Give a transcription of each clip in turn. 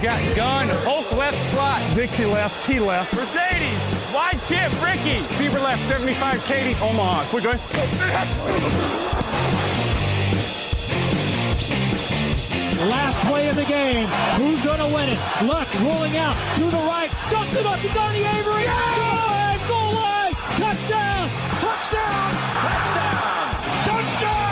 Got gun, Hulk left slot. Dixie left, Key left. Mercedes, wide chip, Ricky. Fever left, 75, Katie, Omaha. Quick, going. Last play of the game. Who's going to win it? Luck rolling out to the right. Dumps it up to Donnie Avery. Goal line. Touchdown. Touchdown. Touchdown.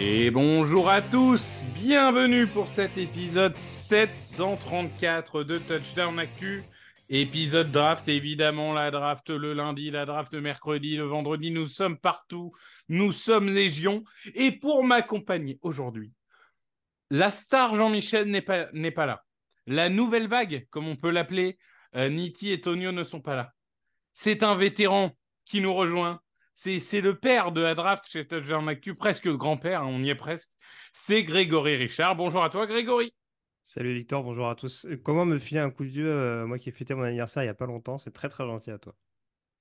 Et bonjour à tous, bienvenue pour cet épisode 734 de Touchdown Actu. Épisode draft, évidemment, la draft le lundi, la draft le mercredi, le vendredi, nous sommes partout, nous sommes légion. Et pour m'accompagner aujourd'hui, la star Jean-Michel n'est pas là. La nouvelle vague, comme on peut l'appeler, euh, Niti et Tonio ne sont pas là. C'est un vétéran qui nous rejoint. C'est, le père de la draft chez Touchdown Actu, presque le grand-père, hein, on y est presque. C'est Grégory Richard. Bonjour à toi, Grégory. Salut Victor, bonjour à tous. Euh, Comment me filer un coup de vieux, euh, moi qui ai fêté mon anniversaire il n'y a pas longtemps, c'est très très gentil à toi.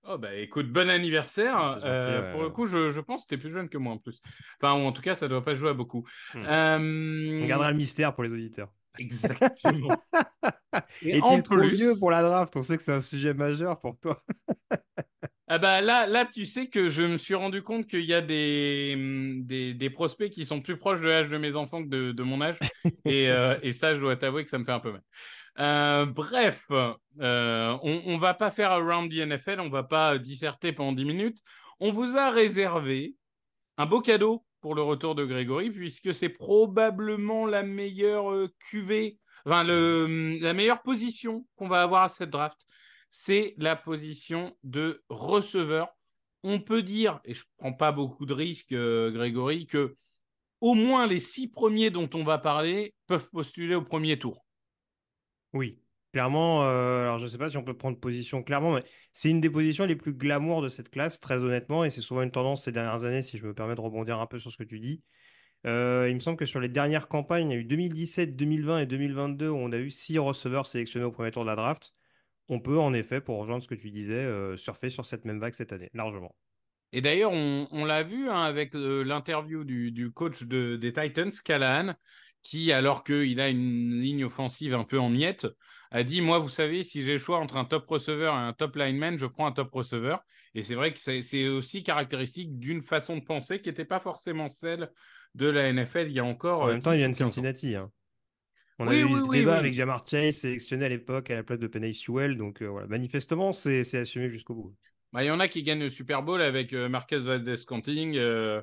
Oh bah écoute, bon anniversaire. C'est gentil, Euh, ouais, pour le coup, je, je pense que tu es plus jeune que moi en plus. Enfin, ou en tout cas, ça doit pas jouer à beaucoup. Hmm. Euh, On gardera le mystère pour les auditeurs. Exactement. Et Est-il en trop plus, vieux pour la draft On sait que c'est un sujet majeur pour toi. ah bah là, là, tu sais que je me suis rendu compte qu'il y a des, hum, des, des prospects qui sont plus proches de l'âge de mes enfants que de, de mon âge. et, euh, et ça, je dois t'avouer que ça me fait un peu mal. Euh, bref, euh, on, on va pas faire Around the NFL, on va pas disserter pendant 10 minutes. On vous a réservé un beau cadeau pour le retour de Grégory, puisque c'est probablement la meilleure euh, QV, enfin le, la meilleure position qu'on va avoir à cette draft. C'est la position de receveur. On peut dire, et je ne prends pas beaucoup de risques, euh, Grégory, que au moins les six premiers dont on va parler peuvent postuler au premier tour. Oui, clairement, euh, alors je ne sais pas si on peut prendre position clairement, mais c'est une des positions les plus glamour de cette classe, très honnêtement, et c'est souvent une tendance ces dernières années, si je me permets de rebondir un peu sur ce que tu dis. Euh, il me semble que sur les dernières campagnes, il y a eu 2017, 2020 et 2022 où on a eu six receveurs sélectionnés au premier tour de la draft. On peut en effet, pour rejoindre ce que tu disais, euh, surfer sur cette même vague cette année, largement. Et d'ailleurs, on, l'a vu hein, avec l'interview du, coach de- des Titans, Callahan, qui, alors qu'il a une ligne offensive un peu en miettes, a dit Moi, vous savez, si j'ai le choix entre un top receveur et un top lineman, je prends un top receveur. Et c'est vrai que c'est aussi caractéristique d'une façon de penser qui n'était pas forcément celle de la NFL il y a encore. En euh, même temps, il 10 vient de 15 ans. Cincinnati. hein. On Oui, avait eu oui, ce oui, débat avec Jamar Chase, sélectionné à l'époque à la place de Penny Sewell. Donc euh, voilà, manifestement, c'est assumé jusqu'au bout. Bah, Il y en a qui gagnent le Super Bowl avec euh, Marquez Valdez-Scantling, euh,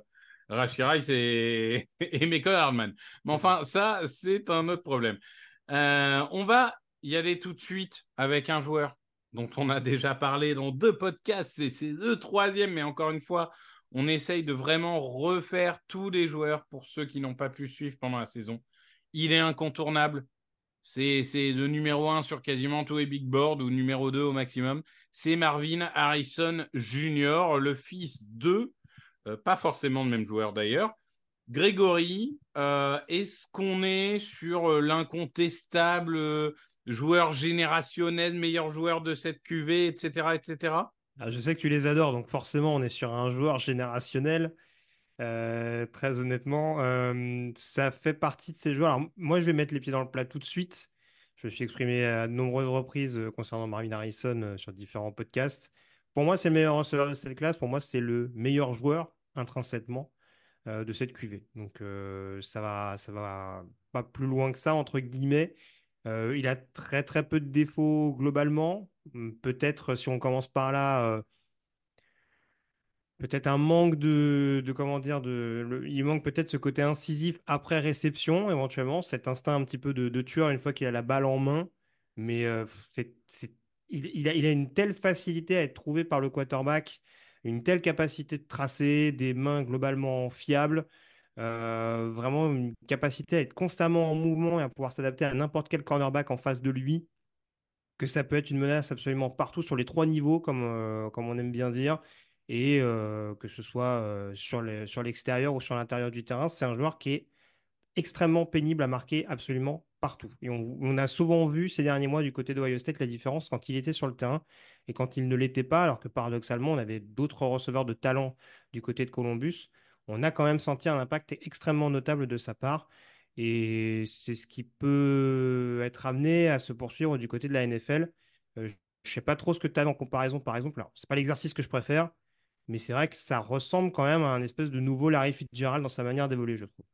Rashi Rice et, et Hardman. Mais enfin, ça, c'est un autre problème. Euh, on va y aller tout de suite avec un joueur dont on a déjà parlé dans deux podcasts. C'est le troisième, mais encore une fois, on essaye de vraiment refaire tous les joueurs pour ceux qui n'ont pas pu suivre pendant la saison. Il est incontournable. C'est le numéro un sur quasiment tous les big boards ou numéro 2 au maximum c'est Marvin Harrison Jr., le fils de, euh, pas forcément le même joueur d'ailleurs. Grégory, euh, est-ce qu'on est sur euh, l'incontestable joueur générationnel, meilleur joueur de cette QV, etc., etc. Ah, je sais que tu les adores, donc forcément, on est sur un joueur générationnel. Euh, très honnêtement, euh, ça fait partie de ces joueurs. Alors, moi, je vais mettre les pieds dans le plat tout de suite. Je me suis exprimé à de nombreuses reprises euh, concernant Marvin Harrison sur différents podcasts. pour moi, c'est le meilleur receveur de cette classe. Pour moi, c'est le meilleur joueur intrinsèquement de cette QV. Donc, ça va, ça va pas plus loin que ça, entre guillemets. Il a très, très peu de défauts globalement. Hum, peut-être, si on commence par là, peut-être un manque de, de comment dire, de, il manque peut-être ce côté incisif après réception, éventuellement, cet instinct un petit peu de, tueur une fois qu'il a la balle en main. Mais euh, il, a, il, a, une telle facilité à être trouvé par le quarterback, une telle capacité de tracer, des mains globalement fiables, euh, vraiment une capacité à être constamment en mouvement et à pouvoir s'adapter à n'importe quel cornerback en face de lui que ça peut être une menace absolument partout sur les trois niveaux, comme, euh, comme on aime bien dire et que ce soit sur l'extérieur ou sur l'intérieur du terrain, c'est un joueur qui est extrêmement pénible à marquer absolument partout. Et on, a souvent vu ces derniers mois du côté d'Ohio State la différence quand il était sur le terrain et quand il ne l'était pas, alors que paradoxalement, on avait d'autres receveurs de talent du côté de Columbus. On a quand même senti un impact extrêmement notable de sa part. Et c'est ce qui peut être amené à se poursuivre du côté de la NFL. je ne sais pas trop ce que tu as en comparaison, par exemple. Ce n'est pas l'exercice que je préfère, mais c'est vrai que ça ressemble quand même à un espèce de nouveau Larry Fitzgerald dans sa manière d'évoluer, je trouve.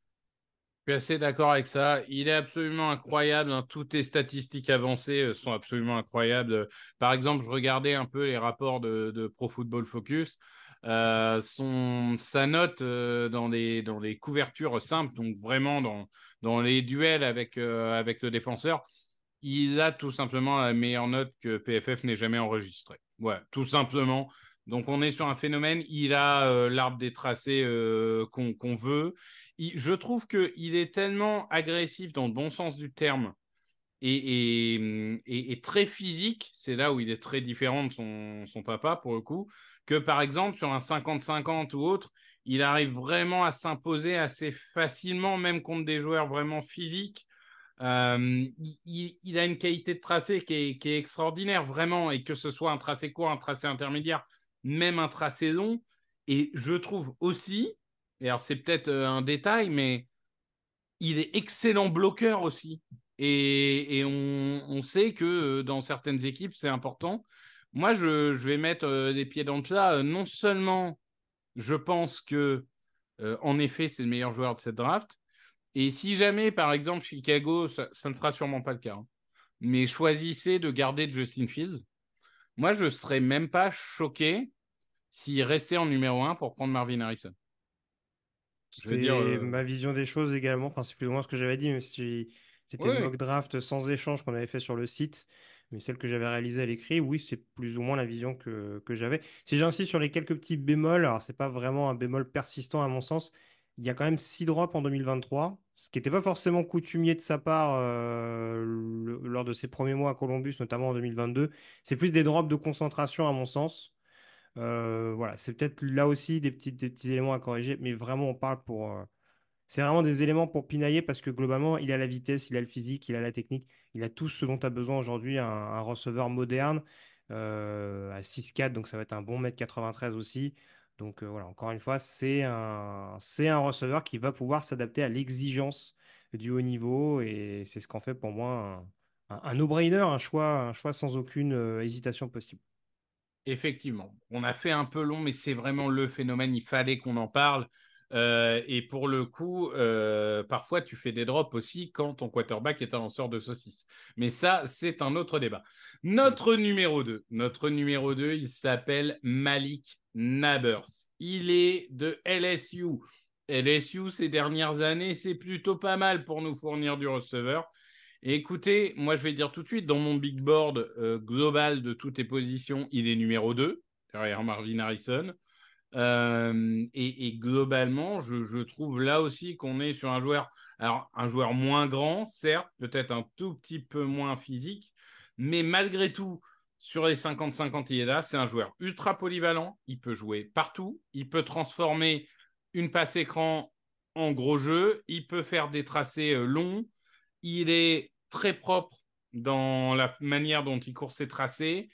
Je suis assez d'accord avec ça. Il est absolument incroyable. Hein. Toutes les statistiques avancées euh, sont absolument incroyables. Par exemple, je regardais un peu les rapports de, Pro Football Focus. Euh, son, sa note euh, dans, les, dans les couvertures simples, donc vraiment dans, dans les duels avec, avec le défenseur, il a tout simplement la meilleure note que PFF n'ait jamais enregistrée. Ouais, tout simplement. Donc on est sur un phénomène, il a euh, l'arbre des tracés euh, qu'on veut. je trouve qu'il est tellement agressif dans le bon sens du terme et, très physique, c'est là où il est très différent de son, papa pour le coup, que par exemple sur un 50-50 ou autre, il arrive vraiment à s'imposer assez facilement, même contre des joueurs vraiment physiques. Euh, il, a une qualité de tracé qui est, extraordinaire, vraiment, et que ce soit un tracé court, un tracé intermédiaire, même intra-saison. Et je trouve aussi, et alors c'est peut-être euh, un détail, mais il est excellent bloqueur aussi. Et, on, sait que euh, dans certaines équipes, c'est important. Moi, je, vais mettre euh, des pieds dans le plat. non seulement, je pense que, en effet, c'est le meilleur joueur de cette draft. Et si jamais, par exemple, Chicago, ça, ne sera sûrement pas le cas, hein, mais choisissez de garder Justin Fields, moi, je ne serais même pas choqué s'il restait en numéro 1 pour prendre Marvin Harrison. Je dire, euh, ma vision des choses également. Enfin, c'est plus ou moins ce que j'avais dit, mais si... c'était une mock draft sans échange qu'on avait fait sur le site. Mais celle que j'avais réalisée à l'écrit, oui, c'est plus ou moins la vision que, j'avais. Si j'insiste sur les quelques petits bémols, alors c'est pas vraiment un bémol persistant à mon sens, il y a quand même 6 drops en 2023 ce qui n'était pas forcément coutumier de sa part euh, lors de ses premiers mois à Columbus, notamment en 2022. C'est plus des drops de concentration, à mon sens. Euh, voilà, c'est peut-être là aussi des petits, petits éléments à corriger, mais vraiment, on parle pour. Euh, c'est vraiment des éléments pour pinailler parce que globalement, il a la vitesse, il a le physique, il a la technique, il a tout ce dont as besoin aujourd'hui, un, receveur moderne à 6-4, donc ça va être un bon mètre 93 aussi. Donc euh, voilà, encore une fois, c'est un, c'est un receveur qui va pouvoir s'adapter à l'exigence du haut niveau et c'est ce qu'en fait pour moi un, no-brainer, un choix, un choix sans aucune euh, hésitation possible. Effectivement, on a fait un peu long, mais c'est vraiment le phénomène. Il fallait qu'on en parle. Euh, et pour le coup, parfois tu fais des drops aussi quand ton quarterback est un lanceur de saucisses. Mais ça, c'est un autre débat. Notre numéro 2, notre numéro 2, il s'appelle Malik Nabers. Il est de LSU. LSU, ces dernières années, c'est plutôt pas mal pour nous fournir du receveur. écoutez, moi, je vais dire tout de suite, dans mon big board euh, global de toutes les positions, il est numéro 2, derrière Marvin Harrison. Et, globalement, je, trouve là aussi qu'on est sur un joueur, alors un joueur moins grand, certes, peut-être un tout petit peu moins physique, mais malgré tout, sur les 50-50, il est là. C'est un joueur ultra polyvalent. Il peut jouer partout. Il peut transformer une passe écran en gros jeu. Il peut faire des tracés longs. Il est très propre dans la manière dont il court ses tracés.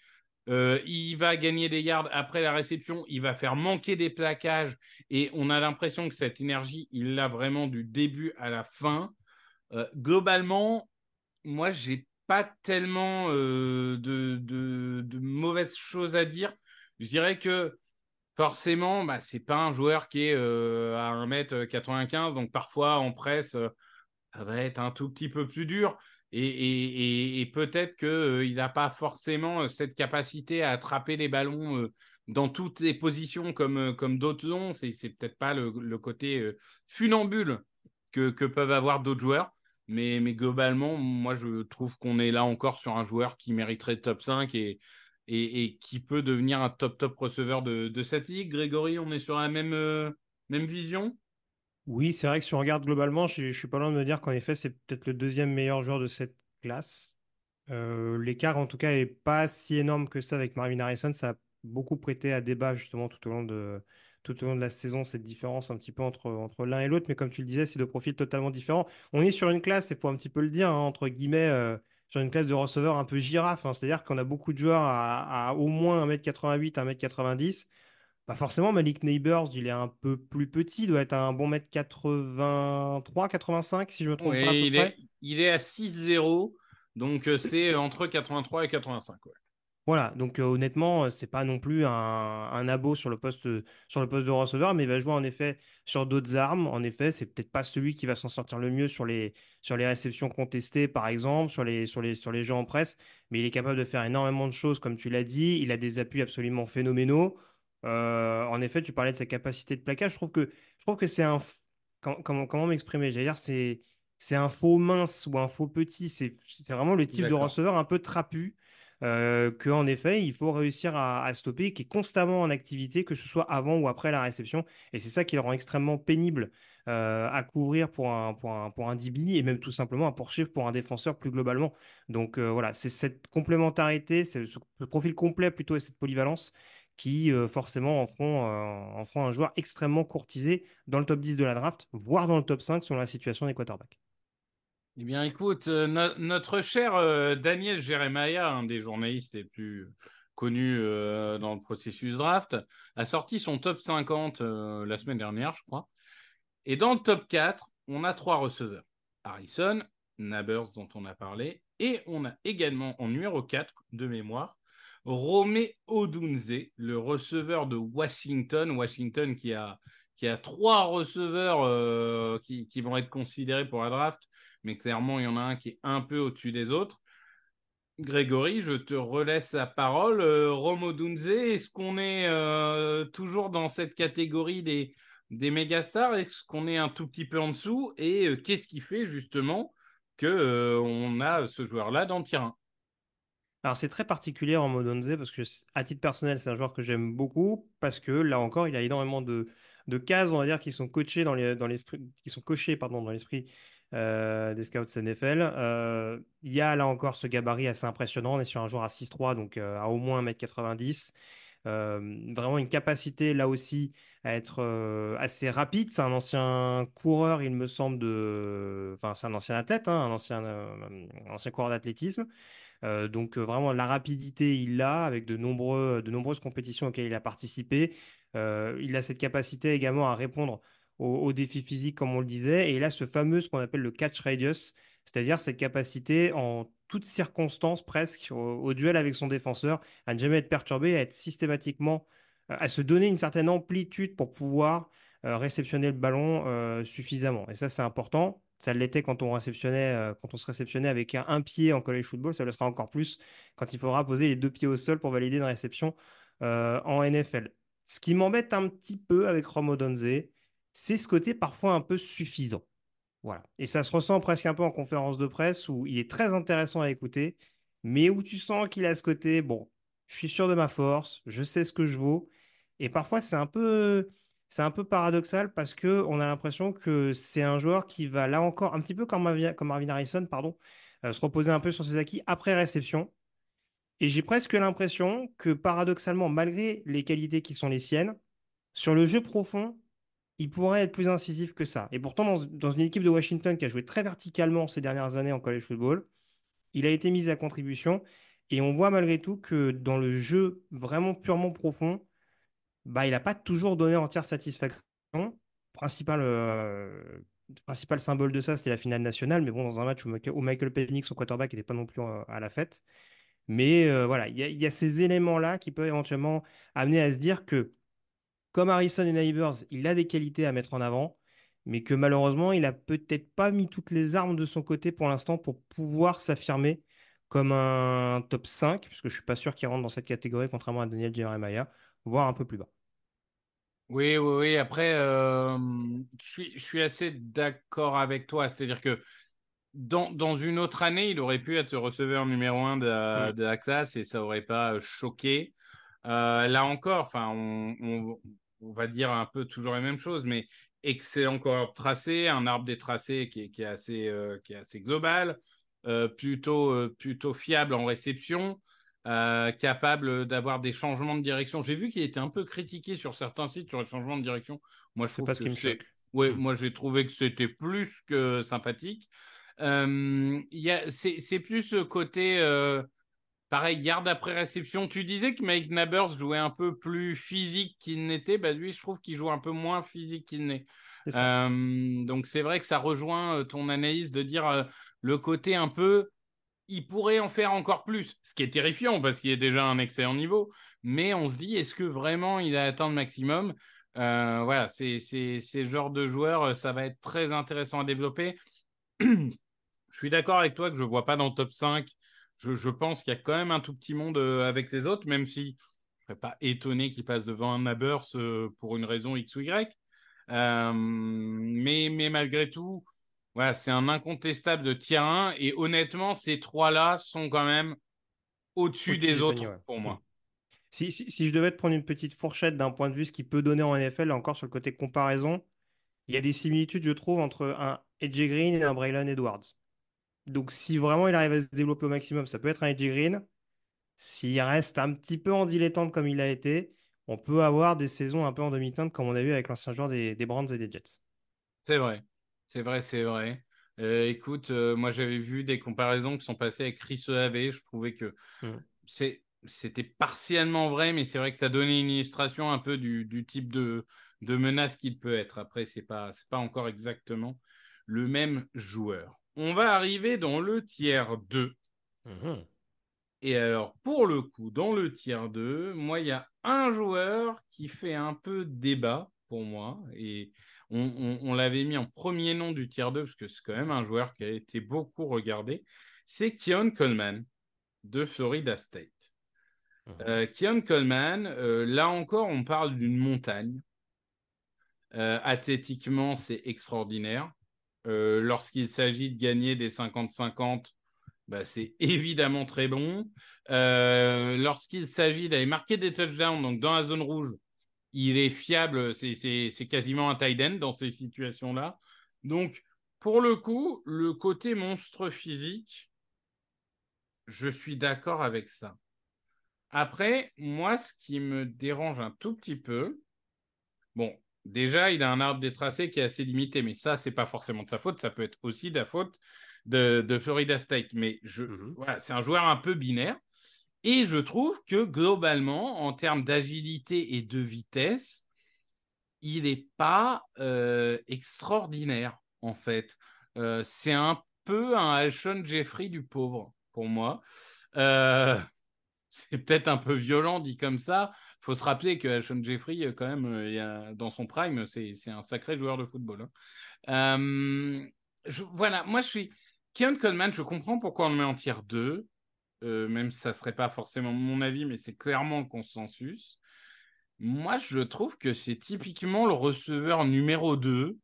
Euh, il va gagner des yards après la réception. Il va faire manquer des plaquages. Et on a l'impression que cette énergie, il l'a vraiment du début à la fin. Euh, globalement, moi, j'ai pas tellement euh, de, de, mauvaises choses à dire. je dirais que forcément, bah, c'est pas un joueur qui est à 1m95, donc parfois en presse, ça va être un tout petit peu plus dur. Et, peut-être qu'il n'a pas forcément cette capacité à attraper les ballons dans toutes les positions comme, comme d'autres ont. C'est, c'est peut-être pas le, côté funambule que, peuvent avoir d'autres joueurs. Mais, globalement, moi, je trouve qu'on est là encore sur un joueur qui mériterait top 5 et, qui peut devenir un top top receveur de, de cette ligue. Grégory, on est sur la même, euh, même vision? Oui, c'est vrai que si on regarde globalement, je, ne suis pas loin de me dire qu'en effet, c'est peut-être le deuxième meilleur joueur de cette classe. Euh, l'écart, en tout cas, est pas si énorme que ça avec Marvin Harrison. Ça a beaucoup prêté à débat justement tout au long de, tout la saison, cette différence un petit peu entre, l'un et l'autre. Mais comme tu le disais, c'est deux profils totalement différents. On est sur une classe, il faut un petit peu le dire, hein, entre guillemets. Euh, sur une classe de receveurs un peu girafe. Hein. C'est-à-dire qu'on a beaucoup de joueurs à, au moins 1m88, 1m90. Pas forcément, Malik Neighbors, il est un peu plus petit, il doit être un bon mètre 83, 85, si je me trompe pas. il, Est, il est à 6-0, donc euh, c'est entre 83 et 85. Ouais. Voilà, donc honnêtement, honnêtement, c'est pas non plus un, un, abo sur le poste sur le poste de receveur, mais il va jouer en effet sur d'autres armes. En effet, c'est peut-être pas celui qui va s'en sortir le mieux sur les sur les réceptions contestées, par exemple, sur les sur les sur les jeux en presse, mais il est capable de faire énormément de choses, comme tu l'as dit. Il a des appuis absolument phénoménaux. Euh, en effet, tu parlais de sa capacité de plaquage. Je trouve que je trouve que c'est un comment comment m'exprimer? J'allais dire c'est c'est un faux mince ou un faux petit. C'est vraiment le type de receveur un peu trapu euh, qu'en effet, il faut réussir à, stopper, qui est constamment en activité, que ce soit avant ou après la réception. Et c'est ça qui le rend extrêmement pénible euh, à couvrir pour un, pour, un, pour un DB et même tout simplement à poursuivre pour un défenseur plus globalement. Donc euh, voilà, c'est cette complémentarité, c'est ce, profil complet plutôt et cette polyvalence qui forcément en font, en font un joueur extrêmement courtisé dans le top 10 de la draft, voire dans le top 5 selon la situation des quarterbacks. Eh bien, écoute, euh, notre cher euh, Daniel Jeremiah, un des journalistes les plus connus euh, dans le processus draft, a sorti son top 50 la semaine dernière, je crois. Et dans le top 4, on a trois receveurs. Harrison, Nabers dont on a parlé, et on a également en numéro 4 de mémoire Romé Odunze, le receveur de Washington. Washington qui a, qui trois receveurs qui, qui, vont être considérés pour la draft mais clairement, il y en a un qui est un peu au-dessus des autres. Grégory, je te relaisse la parole. Euh, Romo Dunze, est-ce qu'on est, euh, toujours dans cette catégorie des, des méga stars Est-ce qu'on est un tout petit peu en dessous? Et euh, qu'est-ce qui fait justement que on a ce joueur-là dans le alors c'est très particulier Romo Dunze parce que à titre personnel c'est un joueur que j'aime beaucoup parce que là encore il a énormément de, de cases on va dire qui sont dans dans l'esprit qui sont cochées dans l'esprit euh, des scouts NFL. Euh, il y a là encore ce gabarit assez impressionnant. On est sur un joueur à 6-3, donc euh, à au moins 1m90. vraiment une capacité là aussi à être assez rapide. C'est un ancien coureur, il me semble. Enfin, c'est un ancien athlète, hein, un, ancien, ancien coureur d'athlétisme. Donc vraiment la rapidité, il l'a avec de, de nombreuses compétitions auxquelles il a participé. il a cette capacité également à répondre au, défi physique, comme on le disait. Et là, ce fameux, ce qu'on appelle le catch radius, c'est-à-dire cette capacité en toutes circonstances presque au, duel avec son défenseur à ne jamais être perturbé, à être systématiquement, euh, à se donner une certaine amplitude pour pouvoir euh, réceptionner le ballon euh, suffisamment. Et ça, c'est important. Ça l'était quand on réceptionnait, quand on se réceptionnait avec un, pied en college football. Ça le sera encore plus quand il faudra poser les deux pieds au sol pour valider une réception en NFL. Ce qui m'embête un petit peu avec Romo Donze, c'est ce côté parfois un peu suffisant. Voilà. Et ça se ressent presque un peu en conférence de presse où il est très intéressant à écouter, mais où tu sens qu'il a ce côté, bon, je suis sûr de ma force, je sais ce que je vaux. Et parfois, c'est un peu, c'est un peu paradoxal parce que on a l'impression que c'est un joueur qui va là encore, un petit peu comme Marvin, Harrison, pardon, euh, se reposer un peu sur ses acquis après réception. Et j'ai presque l'impression que paradoxalement, malgré les qualités qui sont les siennes, sur le jeu profond, il pourrait être plus incisif que ça. Et pourtant, dans, une équipe de Washington qui a joué très verticalement ces dernières années en college football, il a été mis à contribution. Et on voit malgré tout que dans le jeu vraiment purement profond, bah, il n'a pas toujours donné entière satisfaction. Principal, euh, principal symbole de ça, c'était la finale nationale. Mais bon, dans un match où, Michael Penix, son quarterback, n'était pas non plus euh, à la fête. Mais euh, voilà, il y, a- ces éléments-là qui peuvent éventuellement amener à se dire que, comme Harrison et Neighbors, il a des qualités à mettre en avant, mais que malheureusement, il a peut-être pas mis toutes les armes de son côté pour l'instant pour pouvoir s'affirmer comme un top 5, puisque je suis pas sûr qu'il rentre dans cette catégorie, contrairement à Daniel Jeremiah, voire un peu plus bas. Oui, oui, oui. Après, euh, je suis, je suis assez d'accord avec toi. C'est-à-dire que dans, dans une autre année, il aurait pu être receveur numéro un de Mm. de la classe et ça aurait pas euh, choqué. Euh, là encore, enfin, on, on- on va dire un peu toujours la même chose, mais excellent de tracé, un arbre des tracés qui est, qui est assez, euh, qui est assez global, plutôt, plutôt fiable en réception, euh, capable d'avoir des changements de direction. J'ai vu qu'il était un peu critiqué sur certains sites sur les changements de direction. Moi, je trouve pas ce que qui me c'est- choque. Ouais, Mm. moi j'ai trouvé que c'était plus que sympathique. Euh, c'est plus ce côté, euh, pareil, garde après réception. Tu disais que Mike Nabers jouait un peu plus physique qu'il n'était. Bah, lui, je trouve qu'il joue un peu moins physique qu'il n'est. Euh, donc c'est vrai que ça rejoint ton analyse de dire le côté un peu, il pourrait en faire encore plus, ce qui est terrifiant parce qu'il est déjà à un excellent niveau. Mais on se dit, est-ce que vraiment il a atteint le maximum? Euh, Voilà, c'est c'est c'est le genre de joueur, euh, ça va être très intéressant à développer. Je suis d'accord avec toi que je ne vois pas dans le top 5. Je, je pense qu'il y a quand même un tout petit monde euh, avec les autres, même si je ne serais pas étonné qu'il passe devant un Nabers euh, pour une raison X ou Y. Mais, mais malgré tout, voilà, c'est un incontestable de tier 1. Et honnêtement, ces trois-là sont quand même au-dessus des autres ouais. pour moi. Mm. Si, si- si je devais te prendre une petite fourchette d'un point de vue ce qu'il peut donner en NFL, là encore sur le côté comparaison, il y a des similitudes, je trouve, entre un AJ Green et un Braylon Edwards. Donc, si vraiment il arrive à se développer au maximum, ça peut être un AJ Green. S'il reste un petit peu en dilettante comme il a été, on peut avoir des saisons un peu en demi-teinte comme on a vu avec l'ancien joueur des, des Browns et des Jets. C'est vrai, c'est vrai, c'est vrai. Euh, écoute, euh, moi j'avais vu des comparaisons qui sont passées avec Chris EAV. Je trouvais que Mm. c'est, c'était partiellement vrai, mais c'est vrai que ça donnait une illustration un peu du, du type de, de menace qu'il peut être. Après, c'est pas, c'est pas encore exactement le même joueur. On va arriver dans le tiers 2. Mhm. Et alors, pour le coup, dans le tiers 2, moi, il y a un joueur qui fait un peu débat pour moi. Et on, on- on l'avait mis en premier nom du tiers 2 parce que c'est quand même un joueur qui a été beaucoup regardé. C'est Keon Coleman de Florida State. Mhm. Euh, Keon Coleman, euh, là encore, on parle d'une montagne. Euh, athlétiquement, c'est extraordinaire. Euh, Lorsqu'il s'agit de gagner des 50-50, bah, c'est évidemment très bon. Euh, Lorsqu'il s'agit d'aller marquer des touchdowns, donc dans la zone rouge, il est fiable, c'est- quasiment un tight end dans ces situations-là. Donc, pour le coup, le côté monstre physique, je suis d'accord avec ça. Après, moi, ce qui me dérange un tout petit peu, bon, déjà, il a un arbre des tracés qui est assez limité, mais ça, c'est pas forcément de sa faute, ça peut être aussi de la faute de, de Florida State. Mais je, Mhm. voilà, c'est un joueur un peu binaire. Et je trouve que globalement, en termes d'agilité et de vitesse, il n'est pas euh, extraordinaire, en fait. Euh, c'est un peu un Alshon Jeffrey du pauvre, pour moi. Euh, c'est peut-être un peu violent dit comme ça. Il faut se rappeler que Alshon Jeffrey, quand même, dans son prime, c'est un sacré joueur de football. hein. Voilà, moi je suis. Keon Coleman, je comprends pourquoi on le met en tier 2, euh, même si ça ne serait pas forcément mon avis, mais c'est clairement le consensus. Moi, je trouve que c'est typiquement le receveur numéro 2,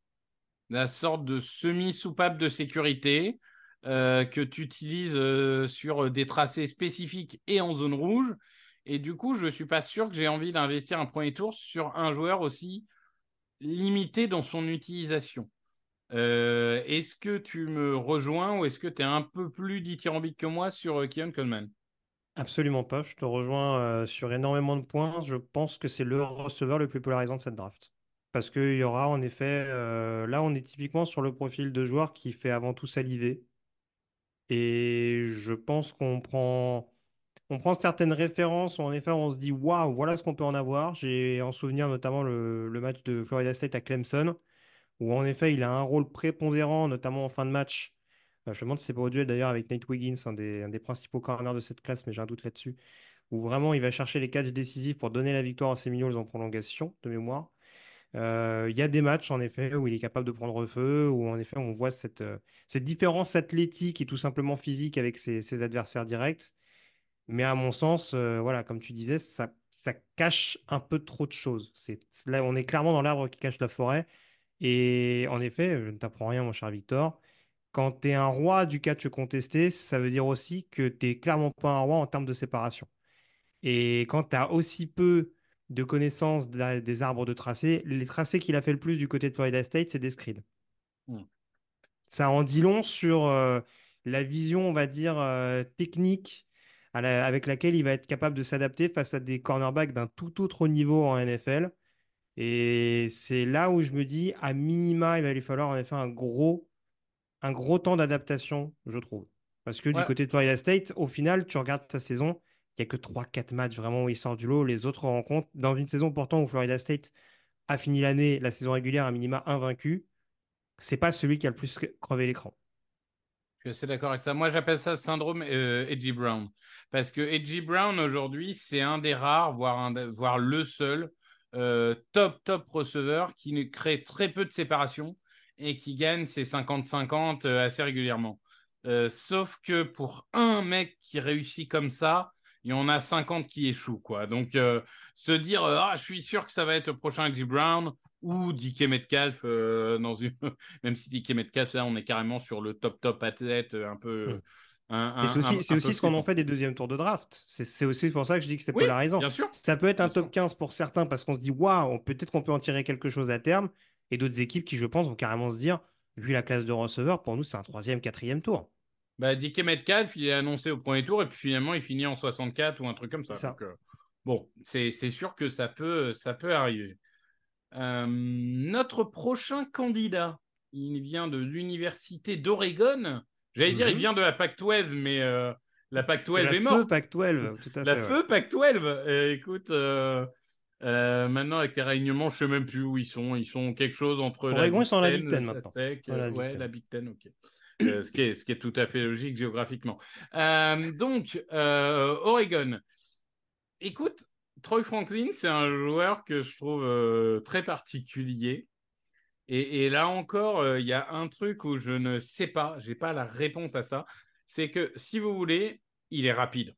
la sorte de semi-soupape de sécurité euh, que tu utilises euh, sur des tracés spécifiques et en zone rouge. Et du coup, je ne suis pas sûr que j'ai envie d'investir un premier tour sur un joueur aussi limité dans son utilisation. Euh, est-ce que tu me rejoins ou est-ce que tu es un peu plus dithyrambique que moi sur euh, Keon Coleman? Absolument pas. Je te rejoins euh, sur énormément de points. Je pense que c'est le receveur le plus polarisant de cette draft. Parce qu'il y aura en effet, là on est typiquement sur le profil de joueur qui fait avant tout saliver. Et je pense qu'on prend, on prend certaines références en effet on se dit waouh, voilà ce qu'on peut en avoir. J'ai en souvenir notamment le, le match de Florida State à Clemson, où en effet il a un rôle prépondérant, notamment en fin de match, je me demande si c'est pas au duel d'ailleurs avec Nate Wiggins, un des, principaux corners de cette classe, mais j'ai un doute là-dessus. Où vraiment il va chercher les catchs décisifs pour donner la victoire à Seminoles en prolongation, de mémoire. Euh, il y a des matchs, en effet, où il est capable de prendre feu, où en effet, on voit cette, euh, différence athlétique et tout simplement physique avec ses, adversaires directs. Mais à mon sens, euh, voilà, comme tu disais, ça, cache un peu trop de choses. Là, on est clairement dans l'arbre qui cache la forêt. Et en effet, je ne t'apprends rien, mon cher Victor. Quand tu es un roi du catch contesté, ça veut dire aussi que tu n'es clairement pas un roi en termes de séparation. Et quand tu as aussi peu de connaissance des arbres de tracé, les tracés qu'il a fait le plus du côté de Florida State, c'est des screens. Hmm. Ça en dit long sur euh, la vision, on va dire, euh, technique avec laquelle il va être capable de s'adapter face à des cornerbacks d'un tout autre niveau en NFL. Et c'est là où je me dis, à minima, il va lui falloir en effet un gros, un gros temps d'adaptation, je trouve. Parce que du côté de Florida State, au final, tu regardes sa saison, il n'y a que 3-4 matchs vraiment où il sort du lot. Les autres rencontres, dans une saison pourtant où Florida State a fini l'année, la saison régulière à minima invaincu, c'est pas celui qui a le plus crevé l'écran. Je suis assez d'accord avec ça. Moi, j'appelle ça syndrome euh, Edgy Brown. Parce que Edgy Brown, aujourd'hui, c'est un des rares, voire, un, voire le seul euh, top, top receveur qui crée très peu de séparation et qui gagne ses 50-50 euh, assez régulièrement. sauf que pour un mec qui réussit comme ça, il y en a 50 qui échouent. Donc, euh, se dire, euh, ah, je suis sûr que ça va être le prochain G. Brown ou DK Metcalf, euh, dans une... même si DK Metcalf, là, on est carrément sur le top, top athlète, un peu. Hmm. C'est aussi, aussi ce qu'on en fait des deuxièmes tours de draft. C'est aussi pour ça que je dis que c'est polarisant. Bien sûr. Ça peut être un top 15 pour certains parce qu'on se dit, waouh, peut-être qu'on peut en tirer quelque chose à terme. Et d'autres équipes qui, je pense, vont carrément se dire, vu la classe de receveur, pour nous, c'est un troisième, quatrième tour. Bah, DK Metcalf, il est annoncé au premier tour et puis finalement, il finit en 64 ou un truc comme ça. Euh, bon, c'est sûr que ça peut, ça peut arriver. Euh, notre prochain candidat, il vient de l'université d'Oregon. J'allais dire, il mhm. vient de la PAC-12, mais euh, la PAC-12 est morte. La PAC-12, tout à fait. La feu PAC-12. écoute, maintenant avec les réunions, je ne sais même plus où ils sont. Ils sont quelque chose entre. Oregon, ils sont la Big Ten maintenant. ouais, la Big Ten, ok. Euh, ce, qui est, ce, qui est, tout à fait logique géographiquement. Euh, donc, euh, Oregon. Écoute, Troy Franklin, c'est un joueur que je trouve très particulier. Et, là encore, il y a un truc où je ne sais pas, je n'ai pas la réponse à ça. C'est que si vous voulez, il est rapide.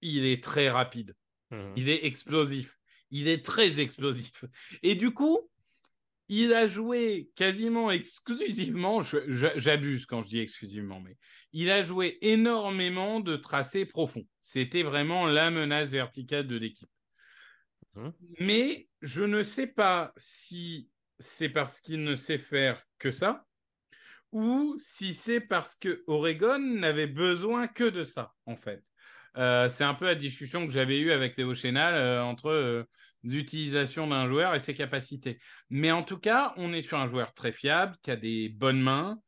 Il est très rapide. Mmh. Il est explosif. Il est très explosif. Et du coup, il a joué quasiment exclusivement, j'abuse quand je dis exclusivement, mais il a joué énormément de tracés profonds. C'était vraiment la menace verticale de l'équipe. Hein? Mais je ne sais pas si c'est parce qu'il ne sait faire que ça ou si c'est parce que Oregon n'avait besoin que de ça, en fait. Euh, c'est un peu la discussion que j'avais eue avec Léo Chénal euh, entre euh, l'utilisation d'un joueur et ses capacités. Mais en tout cas, on est sur un joueur très fiable, qui a des bonnes mains,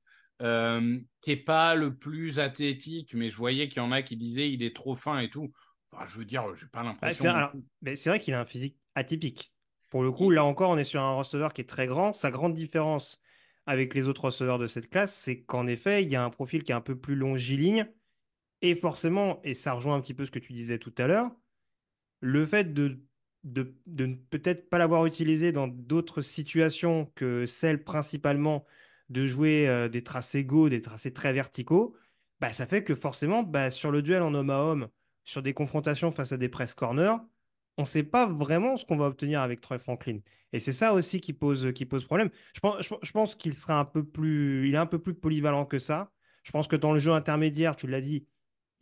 qui n'est pas le plus athlétique, mais je voyais qu'il y en a qui disaient il est trop fin et tout. Enfin, je veux dire, j'ai pas l'impression. c'est vrai qu'il a un physique atypique. Pour le coup, là encore, on est sur un receveur qui est très grand. Sa grande différence avec les autres receveurs de cette classe, c'est qu'en effet, il y a un profil qui est un peu plus longiligne et forcément, et ça rejoint un petit peu ce que tu disais tout à l'heure, le fait de, de, ne peut-être pas l'avoir utilisé dans d'autres situations que celle principalement de jouer euh, des tracés go, des tracés très verticaux, bah, ça fait que forcément, bah, sur le duel en homme à homme, sur des confrontations face à des press corners, on ne sait pas vraiment ce qu'on va obtenir avec Troy Franklin. Et c'est ça aussi qui pose, qui pose problème. Je pense, je pense qu'il sera un peu plus, il est un peu plus polyvalent que ça. Je pense que dans le jeu intermédiaire, tu l'as dit,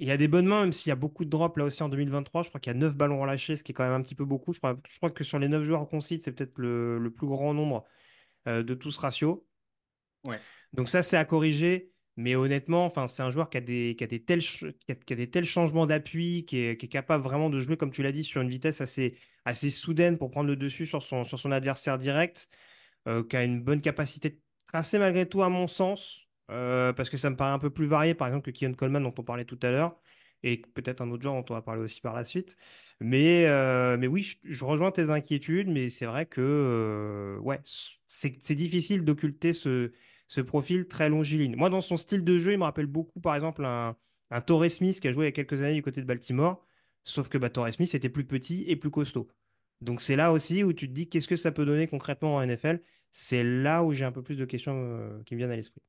il y a des bonnes mains, même s'il y a beaucoup de drops là aussi en 2023. Je crois qu'il y a 9 ballons relâchés, ce qui est quand même un petit peu beaucoup. Je crois, je crois que sur les 9 joueurs qu'on cite, c'est peut-être le, plus grand nombre euh, de tout ce ratio. Ouais. Donc ça, c'est à corriger. Mais honnêtement, c'est un joueur qui a des, qui a des, tels, qui a, des tels changements d'appui, qui est, capable vraiment de jouer, comme tu l'as dit, sur une vitesse assez, assez soudaine pour prendre le dessus sur son, sur son adversaire direct, euh, qui a une bonne capacité de tracer malgré tout, à mon sens. Euh, parce que ça me paraît un peu plus varié, par exemple, que Kian Coleman dont on parlait tout à l'heure, et peut-être un autre genre dont on va parler aussi par la suite. Mais, euh, mais oui, je, rejoins tes inquiétudes, mais c'est vrai que ouais, c'est difficile d'occulter ce, ce profil très longiligne. Moi, dans son style de jeu, il me rappelle beaucoup, par exemple, un, un Torrey Smith qui a joué il y a quelques années du côté de Baltimore, sauf que bah, Torrey Smith était plus petit et plus costaud. Donc c'est là aussi où tu te dis qu'est-ce que ça peut donner concrètement en NFL. C'est là où j'ai un peu plus de questions euh, qui me viennent à l'esprit.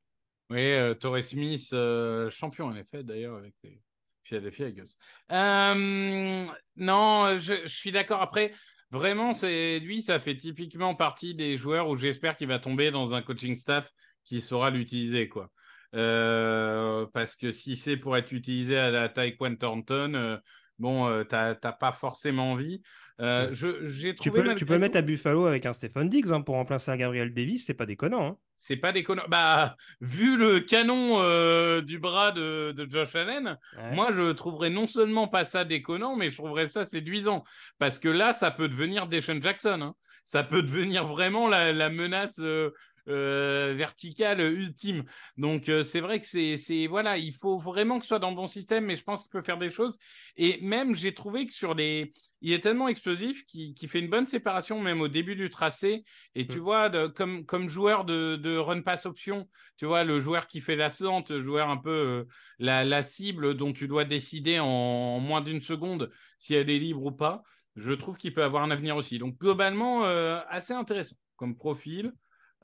Oui, euh, Torrey Smith, euh, champion en effet d'ailleurs avec les Philadelphia Eagles. Euh, non, je, je suis d'accord. Après, vraiment, c'est lui, ça fait typiquement partie des joueurs où j'espère qu'il va tomber dans un coaching staff qui saura l'utiliser, quoi. Euh, parce que si c'est pour être utilisé à la Taekwondo Thornton, euh, bon, euh, t'as pas forcément envie. Euh, je- j'ai Tu trouvé peux, tu peux mettre à Buffalo avec un Stephen Diggs hein, pour remplacer un Gabriel Davis, c'est pas déconnant. hein. C'est pas déconnant. Bah, vu le canon du bras de, de Josh Allen, Ouais. moi je trouverais non seulement pas ça déconnant, mais je trouverais ça séduisant. Parce que là, ça peut devenir Deshaun Jackson. hein. Ça peut devenir vraiment la, la menace euh, euh, verticale ultime. Donc euh, c'est vrai que c'est, c'est voilà, il faut vraiment que ce soit dans le bon système, mais je pense qu'il peut faire des choses. Et même j'ai trouvé que sur les, il est tellement explosif qu'il, fait une bonne séparation même au début du tracé. Et tu Mm. vois, de- comme, comme joueur de, de run pass option, tu vois, le joueur qui fait la sente, le joueur un peu euh, la, la cible dont tu dois décider en, en moins d'une seconde si elle est libre ou pas, je trouve qu'il peut avoir un avenir aussi. Donc globalement, euh, assez intéressant comme profil.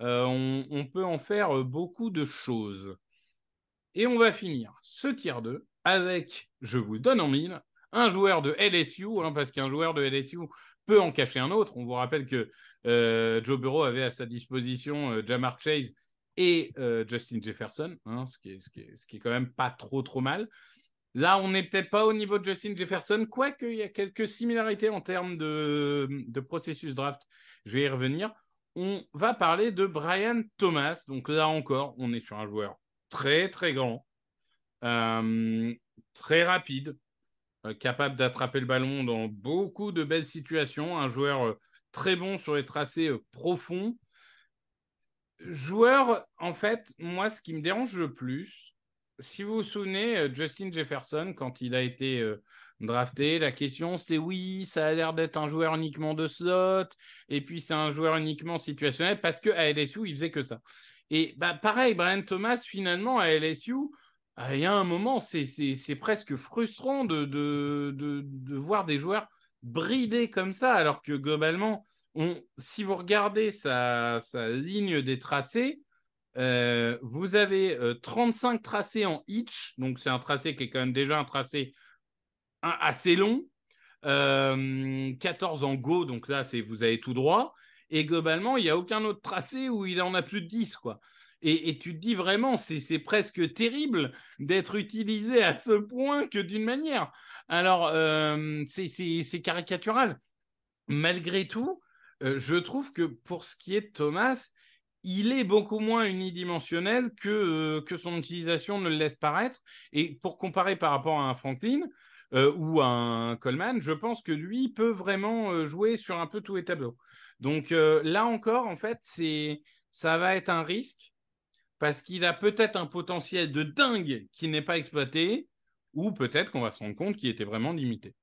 Euh, on, peut en faire euh, beaucoup de choses. Et on va finir ce tiers 2 avec, je vous donne en mille, un joueur de LSU, hein, parce qu'un joueur de LSU peut en cacher un autre. On vous rappelle que euh, Joe Burrow avait à sa disposition Jamar Chase et Justin Jefferson, hein, ce, qui est, ce, quand même pas trop trop mal. Là, on n'est peut-être pas au niveau de Justin Jefferson, quoique il y a quelques similarités en termes de, de processus draft. Je vais y revenir. On va parler de Brian Thomas. Donc là encore, on est sur un joueur très très grand, euh, très rapide, euh, capable d'attraper le ballon dans beaucoup de belles situations, un joueur euh, très bon sur les tracés profonds. Joueur, en fait, moi, ce qui me dérange le plus, si vous vous souvenez, Justin Jefferson, quand il a été drafté, la question c'était oui, ça a l'air d'être un joueur uniquement de slot, et puis c'est un joueur uniquement situationnel, parce qu'à LSU, il faisait que ça. Et bah, pareil, Brian Thomas, finalement, à LSU, ah, il y a un moment, c'est, c'est, c'est presque frustrant de, de, de, voir des joueurs bridés comme ça, alors que globalement, si vous regardez sa, sa ligne des tracés, euh, vous avez euh, 35 tracés en each, donc c'est un tracé qui est quand même déjà un tracé un- assez long, euh, 14 en go, donc là c'est vous avez tout droit, et globalement il n'y a aucun autre tracé où il en a plus de 10 quoi. Et, tu te dis vraiment, c'est presque terrible d'être utilisé à ce point que d'une manière. Alors, euh, c'est caricatural. Malgré tout, euh, je trouve que pour ce qui est de Thomas, il est beaucoup moins unidimensionnel que, euh, que son utilisation ne le laisse paraître. Et pour comparer par rapport à un Franklin euh, ou un Coleman, je pense que lui peut vraiment euh, jouer sur un peu tous les tableaux. Donc euh, là encore, en fait, c'est ça va être un risque parce qu'il a peut-être un potentiel de dingue qui n'est pas exploité, ou peut-être qu'on va se rendre compte qu'il était vraiment limité.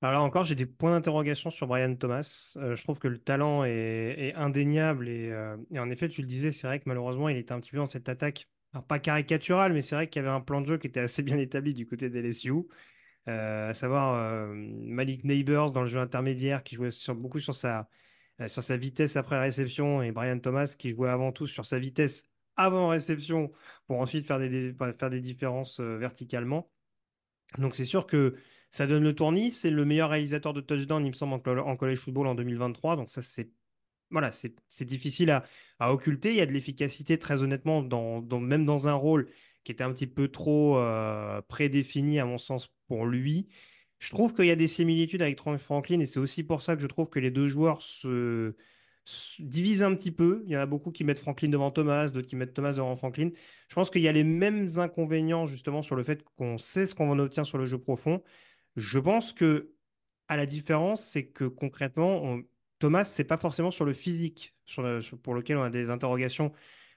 Alors là encore, j'ai des points d'interrogation sur Brian Thomas. Je trouve que le talent est, indéniable et en effet, tu le disais, c'est vrai que malheureusement, il était un petit peu dans cette attaque, alors pas caricaturale, mais c'est vrai qu'il y avait un plan de jeu qui était assez bien établi du côté des LSU, euh, à savoir euh, Malik Neighbors dans le jeu intermédiaire qui jouait beaucoup sur sa, euh, sur sa vitesse après réception et Brian Thomas qui jouait avant tout sur sa vitesse avant réception pour ensuite faire des, faire des différences verticalement. Donc c'est sûr que ça donne le tournis. C'est le meilleur réalisateur de touchdown, il me semble, en, en college football en 2023. Donc ça, c'est voilà, c'est difficile à, occulter. Il y a de l'efficacité, très honnêtement, dans, même dans un rôle qui était un petit peu trop euh, prédéfini, à mon sens, pour lui. Je trouve qu'il y a des similitudes avec Franklin et c'est aussi pour ça que je trouve que les deux joueurs se, se divisent un petit peu. Il y en a beaucoup qui mettent Franklin devant Thomas, d'autres qui mettent Thomas devant Franklin. Je pense qu'il y a les mêmes inconvénients justement sur le fait qu'on sait ce qu'on en obtient sur le jeu profond. Je pense que à la différence, c'est que concrètement, on- Thomas, c'est pas forcément sur le physique pour lequel on a des interrogations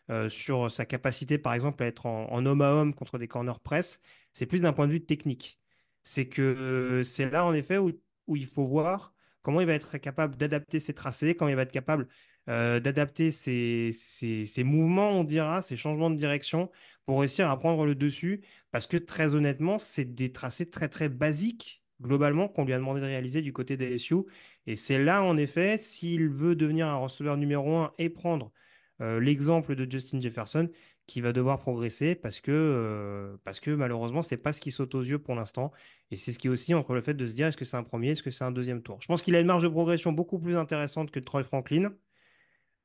euh, sur sa capacité, par exemple, à être en, homme à homme contre des corner press. C'est plus d'un point de vue technique. C'est que euh, c'est là, en effet, où, il faut voir comment il va être capable d'adapter ses tracés, comment il va être capable euh, d'adapter ses mouvements, on dira, ses changements de direction pour réussir à prendre le dessus. Parce que très honnêtement, c'est des tracés très très basiques, globalement, qu'on lui a demandé de réaliser du côté des LSU. Et c'est là, en effet, s'il veut devenir un receveur numéro un et prendre euh, l'exemple de Justin Jefferson, qui va devoir progresser parce que, euh, malheureusement, c'est pas ce qui saute aux yeux pour l'instant. Et c'est ce qui est aussi entre le fait de se dire est-ce que c'est un premier, est-ce que c'est un deuxième tour? Je pense qu'il a une marge de progression beaucoup plus intéressante que Troy Franklin,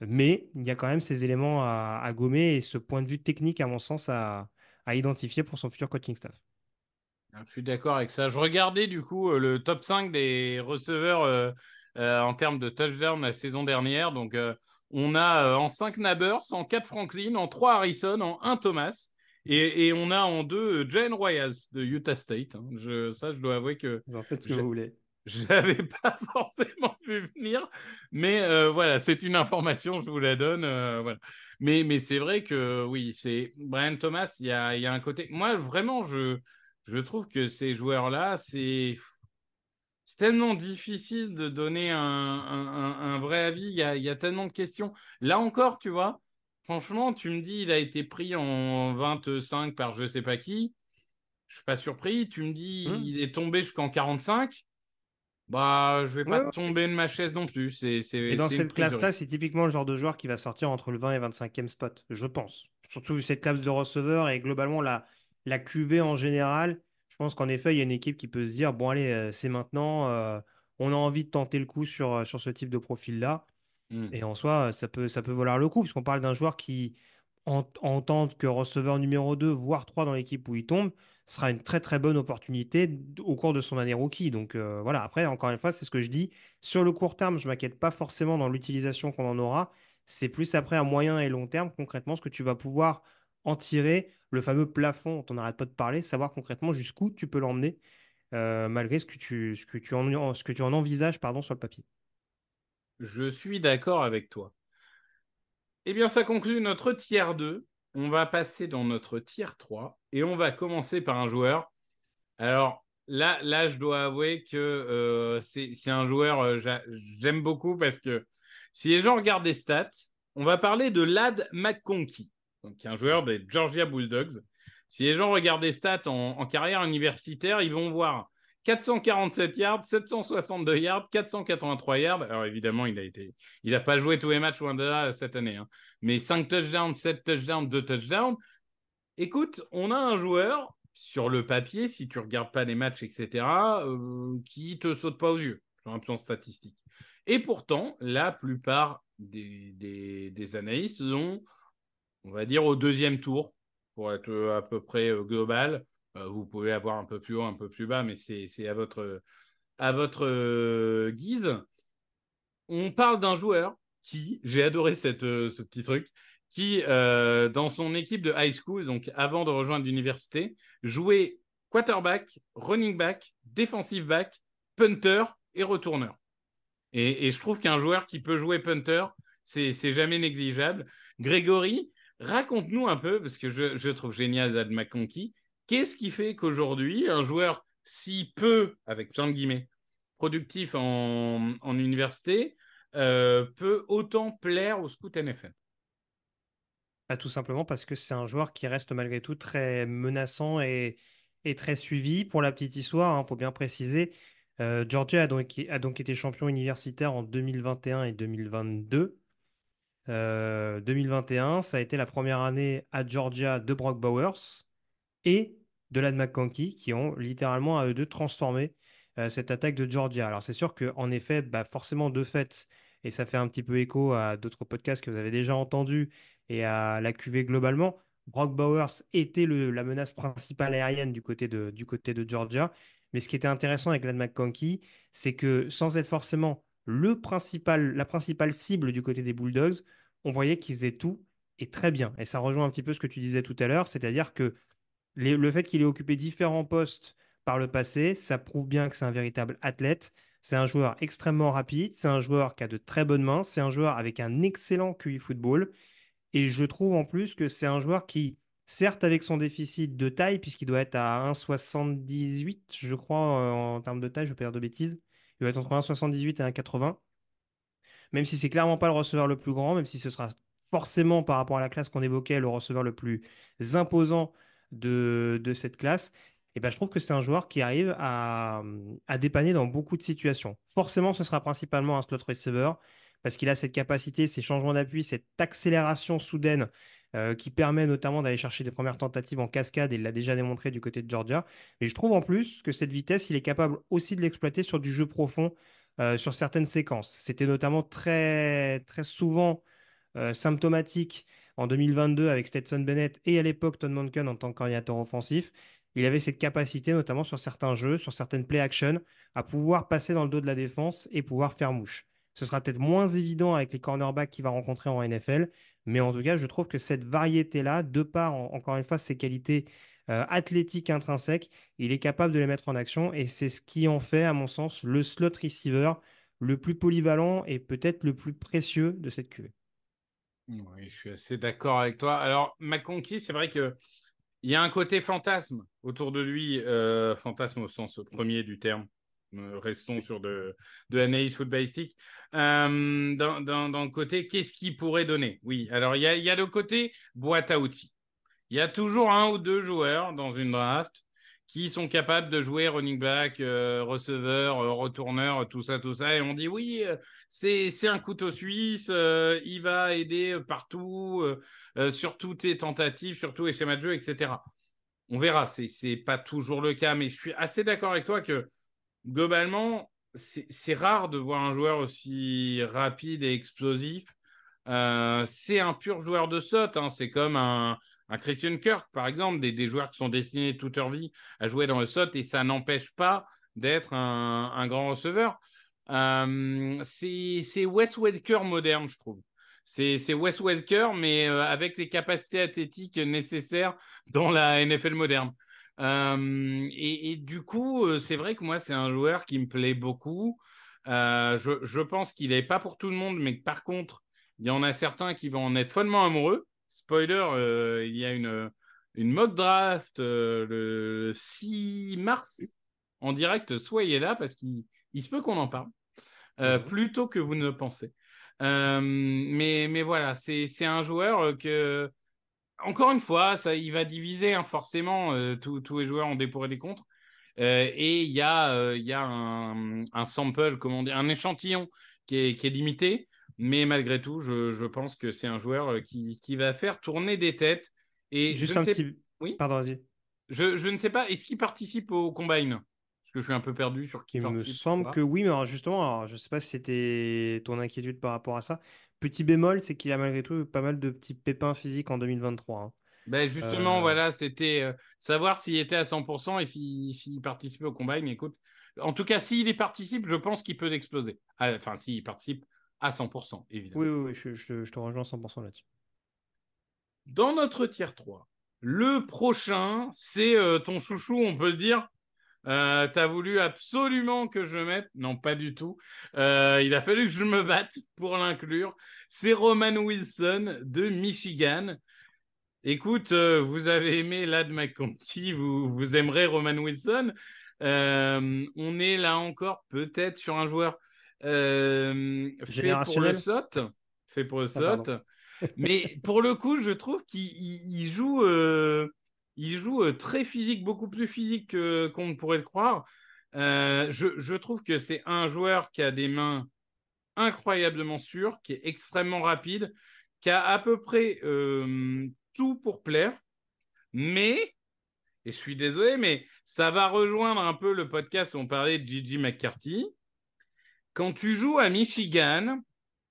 mais il y a quand même ces éléments à, gommer et ce point de vue technique, à mon sens, à identifier pour son futur coaching staff. Je suis d'accord avec ça. Je regardais du coup euh, le top 5 des receveurs euh, euh, en termes de touchdown la saison dernière. Donc, euh, on a en 5 Nabers, en 4 Franklin, en 3 Harrison, en 1 Thomas. Et, et on a en 2 Jane Royals de Utah State. hein. Je, ça, je dois avouer que Vous en faites ce que vous voulez. je n'avais pas forcément vu venir. Mais voilà, c'est une information, je vous la donne. voilà. Mais, mais c'est vrai que oui, c'est Brian Thomas, il y a, il y a un côté. Moi, vraiment, je, je trouve que ces joueurs-là, c'est. Tellement difficile de donner un, un- un- un vrai avis. Il y, a, il y a tellement de questions. Là encore, tu vois, franchement, tu me dis, il a été pris en 25 par je sais pas qui. Je suis pas surpris. Tu me dis, Hmm. il est tombé jusqu'en 45. Bah, je vais pas Ouais, tomber de ma chaise non plus. C'est, Et dans cette classe-là, c'est typiquement le genre de joueur qui va sortir entre le 20 et 25e spot, je pense. Surtout cette classe de receveur et globalement la, la QV en général. Je pense qu'en effet, il y a une équipe qui peut se dire, bon allez, euh, c'est maintenant, euh, on a envie de tenter le coup sur, euh, sur ce type de profil-là. Hmm. Et en soi, ça peut, ça peut valoir le coup, puisqu'on parle d'un joueur qui, en, en tant que receveur numéro 2, voire 3 dans l'équipe où il tombe, sera une très très bonne opportunité au cours de son année rookie. Donc euh, voilà, après, encore une fois, c'est ce que je dis. Sur le court terme, je ne m'inquiète pas forcément dans l'utilisation qu'on en aura. C'est plus après à moyen et long terme, concrètement, ce que tu vas pouvoir en tirer, le fameux plafond dont on n'arrête pas de parler, savoir concrètement jusqu'où tu peux l'emmener, euh, malgré ce que tu, en, envisages pardon, sur le papier. Je suis d'accord avec toi. Eh bien, ça conclut notre tiers 2. On va passer dans notre tiers 3 et on va commencer par un joueur. Alors là, là je dois avouer que euh, c'est un joueur euh, j'a- j'aime beaucoup parce que si les gens regardent des stats, on va parler de Lad McConkey, donc qui est un joueur des Georgia Bulldogs. Si les gens regardent des stats en, carrière universitaire, ils vont voir 447 yards, 762 yards, 483 yards. Alors évidemment, il n'a pas joué tous les matchs loin de là cette année, hein. mais 5 touchdowns, 7 touchdowns, 2 touchdowns. Écoute, on a un joueur sur le papier, si tu regardes pas les matchs, etc., euh, qui te saute pas aux yeux sur un plan statistique. Et pourtant, la plupart des, des, des analystes ont, on va dire, au deuxième tour, pour être euh, à peu près euh, global. Euh, vous pouvez avoir un peu plus haut, un peu plus bas, mais c'est à votre, guise. On parle d'un joueur qui, j'ai adoré cette, ce petit truc, qui, dans son équipe de high school, donc avant de rejoindre l'université, jouait quarterback, running back, defensive back, punter et retourneur. Et, et je trouve qu'un joueur qui peut jouer punter, c'est jamais négligeable. Grégory, raconte-nous un peu, parce que je, trouve génial Dad McConkey, qu'est-ce qui fait qu'aujourd'hui, un joueur si peu, avec plein de guillemets, productif en, université, euh, peut autant plaire au scout NFL Bah, tout simplement parce que c'est un joueur qui reste malgré tout très menaçant et, très suivi. Pour la petite histoire, il faut bien préciser, euh, Georgia a donc été champion universitaire en 2021 et 2022. Euh, 2021, ça a été la première année à Georgia de Brock Bowers et de Lad McConkey qui ont littéralement à eux deux transformé euh, cette attaque de Georgia. Alors c'est sûr qu'en effet, bah, forcément de fait, et ça fait un petit peu écho à d'autres podcasts que vous avez déjà entendus et à la QV globalement, Brock Bowers était le- la menace principale aérienne du côté de, du côté de Georgia. Mais ce qui était intéressant avec Lad McConkey, c'est que sans être forcément le principal, la principale cible du côté des Bulldogs, on voyait qu'il faisait tout et très bien. Et ça rejoint un petit peu ce que tu disais tout à l'heure, c'est-à-dire que le fait qu'il ait occupé différents postes par le passé, ça prouve bien que c'est un véritable athlète. C'est un joueur extrêmement rapide, c'est un joueur qui a de très bonnes mains, c'est un joueur avec un excellent QI football. Et je trouve en plus que c'est un joueur qui, certes avec son déficit de taille, puisqu'il doit être à 1,78, je crois, euh, en termes de taille, je ne vais pas dire de bêtises, doit être entre 1,78 et 1,80. même si c'est clairement pas le receveur le plus grand, même si ce sera forcément par rapport à la classe qu'on évoquait, le receveur le plus imposant de, de cette classe, et ben, je trouve que c'est un joueur qui arrive à, à, dépanner dans beaucoup de situations. Forcément, ce sera principalement un slot receiver parce qu'il a cette capacité, ces changements d'appui, cette accélération soudaine euh, qui permet notamment d'aller chercher des premières tentatives en cascade, et il l'a déjà démontré du côté de Georgia. Mais je trouve en plus que cette vitesse, il est capable aussi de l'exploiter sur du jeu profond, euh, sur certaines séquences. C'était notamment très, très souvent euh, symptomatique en 2022 avec Stetson Bennett et à l'époque Tom Monken en tant que coordinateur offensif. Il avait cette capacité, notamment sur certains jeux, sur certaines play-action, à pouvoir passer dans le dos de la défense et pouvoir faire mouche. Ce sera peut-être moins évident avec les cornerbacks qu'il va rencontrer en NFL, mais en tout cas, je trouve que cette variété-là, de par, encore une fois, ses qualités euh, athlétiques intrinsèques, il est capable de les mettre en action et c'est ce qui en fait, à mon sens, le slot receiver le plus polyvalent et peut-être le plus précieux de cette QV. Oui, je suis assez d'accord avec toi. Alors, McConkey, c'est vrai que il y a un côté fantasme autour de lui, euh, fantasme au sens premier du terme. Euh, restons sur de, de l'analyse footballistique. Euh, dans, dans, le côté, qu'est-ce qu'il pourrait donner? Oui, alors il y a, y a le côté boîte à outils. Il y a toujours un ou deux joueurs dans une draft qui sont capables de jouer running back, euh, receveur, retourneur, tout ça, tout ça. Et on dit oui, c'est, c'est un couteau suisse, il va aider partout, sur toutes les tentatives, sur tous les schémas de jeu, etc. On verra, c'est, c'est pas toujours le cas, mais je suis assez d'accord avec toi que globalement, c'est, rare de voir un joueur aussi rapide et explosif. c'est un pur joueur de saute, hein. c'est comme un, Christian Kirk, par exemple, des, joueurs qui sont destinés toute leur vie à jouer dans le SOT et ça n'empêche pas d'être un, grand receveur. Euh, c'est Wes Welker moderne, je trouve. C'est Wes Welker, mais euh, avec les capacités athlétiques nécessaires dans la NFL moderne. Euh, et, du coup, c'est vrai que moi, c'est un joueur qui me plaît beaucoup. Je, je, pense qu'il n'est pas pour tout le monde, mais que par contre, il y en a certains qui vont en être follement amoureux spoiler, euh, il y a une, une mock draft le 6 mars en direct. Soyez là parce qu'il se peut qu'on en parle mhm. plutôt que vous ne le pensez. mais, mais voilà, c'est un joueur que, encore une fois, ça, il va diviser hein, forcément. tous les joueurs ont des pour et des contre. et il y a, y a un, un, sample, comment dire, un échantillon qui est, qui est limité. Mais malgré tout, je, pense que c'est un joueur euh, qui, va faire tourner des têtes. Et Juste un petit... Oui Pardon, vas-y. Je, ne sais pas, est-ce qu'il participe au Combine? Parce que je suis un peu perdu sur qui Il me semble que oui, mais justement, je ne sais pas si c'était ton inquiétude par rapport à ça. Petit bémol, c'est qu'il a malgré tout pas mal de petits pépins physiques en 2023. Hein. Ben justement, euh. voilà, c'était euh, savoir s'il était à 100% et s'il participait au Combine. Écoute, en tout cas, s'il y participe, je pense qu'il peut exploser. Ah, enfin, s'il participe, à 100%, évidemment. Oui, oui, je, te rejoins 100% là-dessus. Dans notre tier 3, le prochain, c'est euh, ton chouchou, on peut le dire. Euh, tu as voulu absolument que je mette. Non, pas du tout. Euh, il a fallu que je me batte pour l'inclure. C'est Roman Wilson de Michigan. Écoute, vous avez aimé Lad McConkey, vous, vous aimerez Roman Wilson. on est là encore peut-être sur un joueur euh, fait pour le SOT. Fait pour le SOT. Mais pour le coup, je trouve qu'il joue, euh, il joue euh, très physique, beaucoup plus physique qu'on ne pourrait le croire. Je, je, trouve que c'est un joueur qui a des mains incroyablement sûres, qui est extrêmement rapide, qui a à peu près tout pour plaire. Mais, et je suis désolé, mais ça va rejoindre un peu le podcast où on parlait de Gigi McCarthy quand tu joues à Michigan,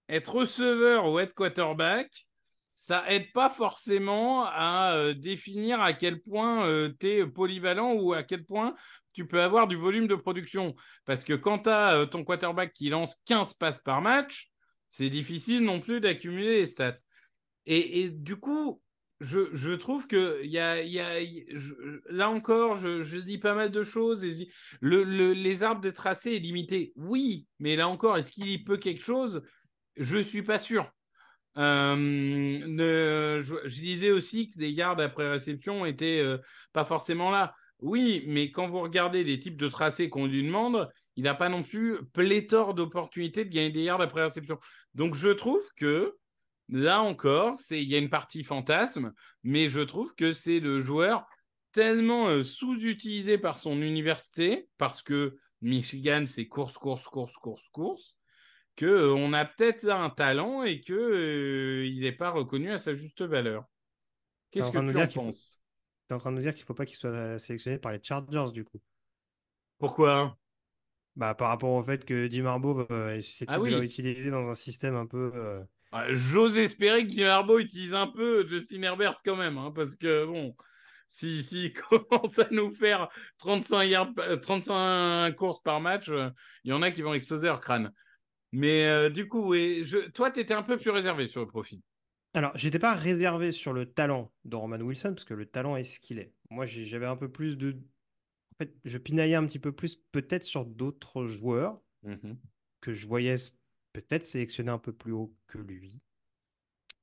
être receveur ou être quarterback, ça aide pas forcément à euh, définir à quel point euh, tu es polyvalent ou à quel point tu peux avoir du volume de production. Parce que quand tu as euh, ton quarterback qui lance 15 passes par match, c'est difficile non plus d'accumuler les stats. Et, du coup, je, trouve que y a, y là encore, je, dis pas mal de choses. les arbres de tracé est limité. Oui, mais là encore, est-ce qu'il peut quelque chose? Je suis pas sûr. Euh, je, disais aussi que des gardes après réception étaient euh, pas forcément là. Oui, mais quand vous regardez les types de tracés qu'on lui demande, il n'a pas non plus pléthore d'opportunités de gagner des yards après réception. Donc je trouve que là encore, il y a une partie fantasme, mais je trouve que c'est le joueur tellement euh, sous-utilisé par son université, parce que Michigan, c'est course, course, course, course, course, qu'on euh, a peut-être un talent et qu'il euh, il n'est pas reconnu à sa juste valeur. Qu'est-ce que tu en penses? Tu es en train de nous dire qu'il ne faut pas qu'il soit sélectionné par les Chargers, du coup. Pourquoi? Bah, Par rapport au fait que Jim Harbaugh est susceptible ah utilisé dans un système un peu... Ah, j'ose espérer que Jim Harbaugh utilise un peu Justin Herbert quand même, hein, parce que bon, si, si commence à nous faire 35, yards, 35 euh, courses par match, euh, il y en a qui vont exploser leur crâne. Mais euh, du coup, oui, je... toi, tu étais un peu plus réservé sur le profil. Alors, j'étais pas réservé sur le talent de Roman Wilson, parce que le talent est ce qu'il est. Moi, j'avais un peu plus de. En fait, je pinaillais un petit peu plus, peut-être sur d'autres joueurs mmh que je voyais peut-être sélectionner un peu plus haut que lui.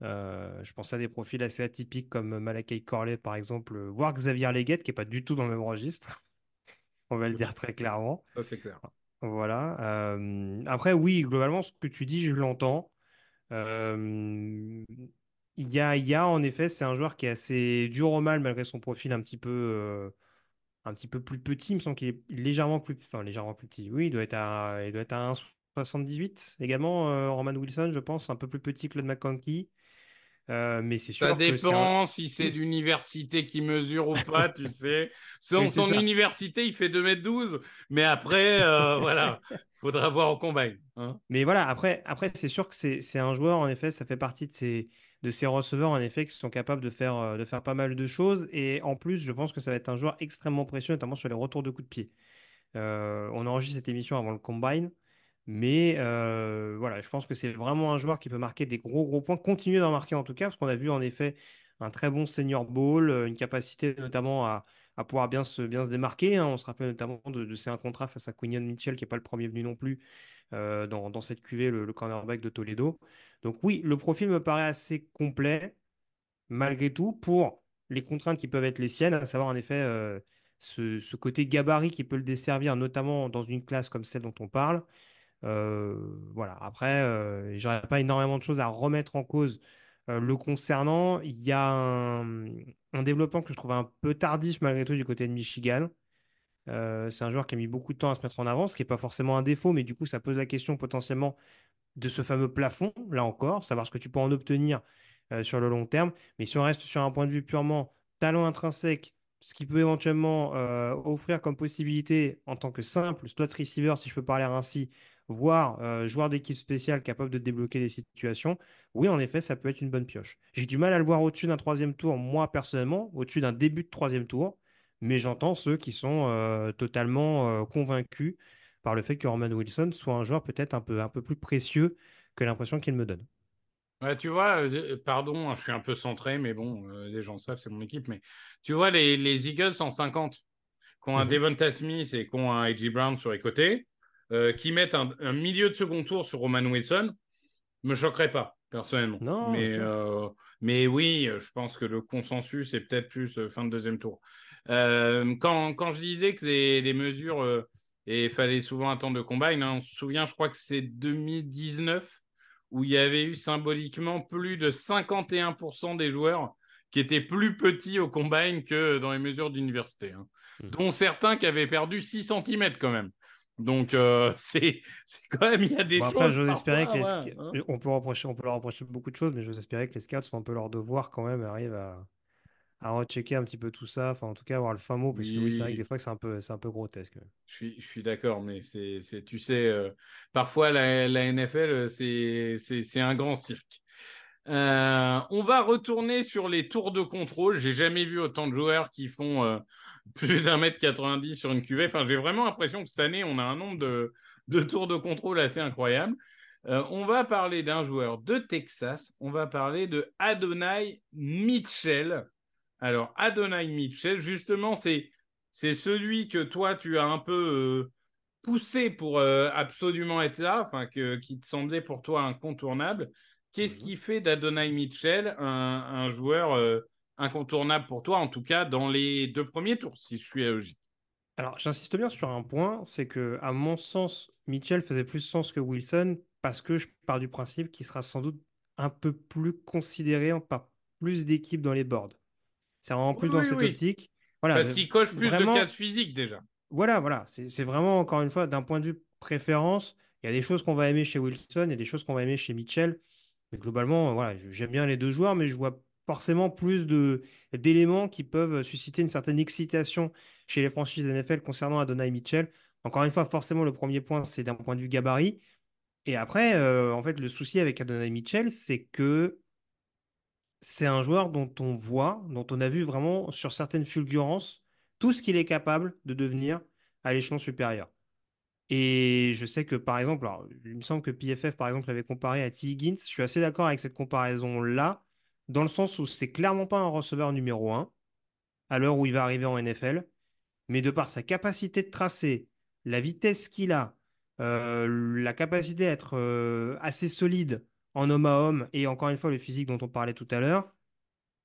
Euh, je pense à des profils assez atypiques comme Malakai Corley, par exemple, voire Xavier Leguet, qui n'est pas du tout dans le même registre. On va le dire très clairement. Ça, c'est clair. Voilà. Après, oui, globalement, ce que tu dis, je l'entends. Euh, il y en effet, c'est un joueur qui est assez dur au mal malgré son profil un petit peu, un petit peu plus petit. Il me semble qu'il est légèrement plus, enfin, légèrement plus petit. Oui, il doit être à, il doit être à 1,78 également. Roman Wilson, je pense, un peu plus petit que Claude McConkey. Euh, mais c'est sûr Ça dépend si c'est l'université qui mesure ou pas, tu sais. Son, son université, il fait 2m12, mais après, euh, voilà, faudra voir au combat. Hein. Mais voilà, après, après c'est sûr que c'est un joueur, en effet, ça fait partie de ces, de ces receveurs, en effet, qui sont capables de faire, euh, de faire pas mal de choses. Et en plus, je pense que ça va être un joueur extrêmement précieux, notamment sur les retours de coups de pied. on enregistre cette émission avant le combine. Mais euh, voilà, je pense que c'est vraiment un joueur qui peut marquer des gros gros points, continuer d'en marquer en tout cas, parce qu'on a vu en effet un très bon senior ball, euh, une capacité notamment à, pouvoir bien se, bien se démarquer. Hein. On se rappelle notamment de, de ses un contrat face à Quinion Mitchell, qui n'est pas le premier venu non plus euh, dans, cette cuvée, le, cornerback de Toledo. Donc oui, le profil me paraît assez complet, malgré tout, pour les contraintes qui peuvent être les siennes, à savoir en effet ce, ce, côté gabarit qui peut le desservir, notamment dans une classe comme celle dont on parle. Voilà. Après, j'aurais pas énormément de choses à remettre en cause le concernant. Il y a un, développement que je trouve un peu tardif malgré tout du côté de Michigan. c'est un joueur qui a mis beaucoup de temps à se mettre en avant, ce qui n'est pas forcément un défaut, mais du coup, ça pose la question potentiellement de ce fameux plafond, là encore, savoir ce que tu peux en obtenir sur le long terme. Mais si on reste sur un point de vue purement talent intrinsèque, ce qui peut éventuellement offrir comme possibilité en tant que simple slot receiver, si je peux parler ainsi, voire euh, joueur d'équipe spéciale capable de débloquer les situations, oui, en effet, ça peut être une bonne pioche. J'ai du mal à le voir au-dessus d'un troisième tour, moi personnellement, au-dessus d'un début de troisième tour, mais j'entends ceux qui sont euh, totalement euh, convaincus par le fait que Roman Wilson soit un joueur peut-être un peu, un peu plus précieux que l'impression qu'il me donne. Ouais, tu vois, pardon, hein, je suis un peu centré, mais bon, les gens savent, c'est mon équipe, mais tu vois, les, les Eagles en 50, qui ont un mmh Devonta Smith et qui ont un A.J. Brown sur les côtés, euh, qui mettent un, milieu de second tour sur Roman Wilson, me choquerait pas, personnellement. Non, mais, euh, mais oui, je pense que le consensus est peut-être plus euh, fin de deuxième tour. quand, quand, je disais que les, les mesures, et il fallait souvent attendre de combine, hein, on se souvient, je crois que c'est 2019, où il y avait eu symboliquement plus de 51% des joueurs qui étaient plus petits au combine que dans les mesures d'université, hein. mmh. dont certains qui avaient perdu 6 cm quand même. Donc, euh, c'est quand même, il y a des choses. Après, j'ose espérer que hein. on, peut reprocher, on peut leur reprocher beaucoup de choses, mais j'ose espérer que les scouts font un peu leur devoir quand même, arrivent à, à rechecker un petit peu tout ça, enfin, en tout cas, avoir le fin mot, parce que c'est vrai que des fois, c'est un peu, un peu grotesque. Je suis, je suis d'accord, mais c'est, tu sais, euh, parfois, la, la NFL, c'est un grand cirque. Euh, on va retourner sur les tours de contrôle. J'ai jamais vu autant de joueurs qui font plus d'un mètre 90 sur une cuvée. Enfin, j'ai vraiment l'impression que cette année, on a un nombre de, tours de contrôle assez incroyable. Euh, on va parler d'un joueur de Texas. On va parler de Adonai Mitchell. Alors, Adonai Mitchell, justement, c'est, c'est celui que toi, tu as un peu euh, poussé pour euh, absolument être là, enfin, qui te semblait pour toi incontournable. Qu'est-ce mhm. qui fait d'Adonai Mitchell un, un joueur incontournable pour toi, en tout cas dans les deux premiers tours, si je suis logique. Alors, j'insiste bien sur un point, c'est que, à mon sens, Mitchell faisait plus sens que Wilson parce que je pars du principe qu'il sera sans doute un peu plus considéré par plus d'équipes dans les boards. C'est vraiment plus Oui, dans oui, cette oui. optique. Voilà, Parce qu'il coche plus vraiment- de cases physiques déjà. Voilà, voilà. C'est vraiment, encore une fois, d'un point de vue préférence, il y a des choses qu'on va aimer chez Wilson et des choses qu'on va aimer chez Mitchell. Mais globalement, voilà, j'aime bien les deux joueurs, mais je vois forcément plus d'éléments qui peuvent susciter une certaine excitation chez les franchises NFL concernant Adonai Mitchell. Encore une fois, forcément, le premier point, c'est d'un point de vue gabarit. Et après, euh, en fait, le souci avec Adonai Mitchell, c'est que c'est un joueur dont on voit, dont on a vu vraiment sur certaines fulgurances, tout ce qu'il est capable de devenir à l'échelon supérieur. Et je sais que par exemple, il me semble que PFF par exemple l'avait comparé à T. Higgins. Je suis assez d'accord avec cette comparaison-là, dans le sens où c'est clairement pas un receveur numéro 1 à l'heure où il va arriver en NFL, mais de par sa capacité de tracer, la vitesse qu'il a, euh, la capacité à être euh, assez solide en homme à homme, et encore une fois le physique dont on parlait tout à l'heure,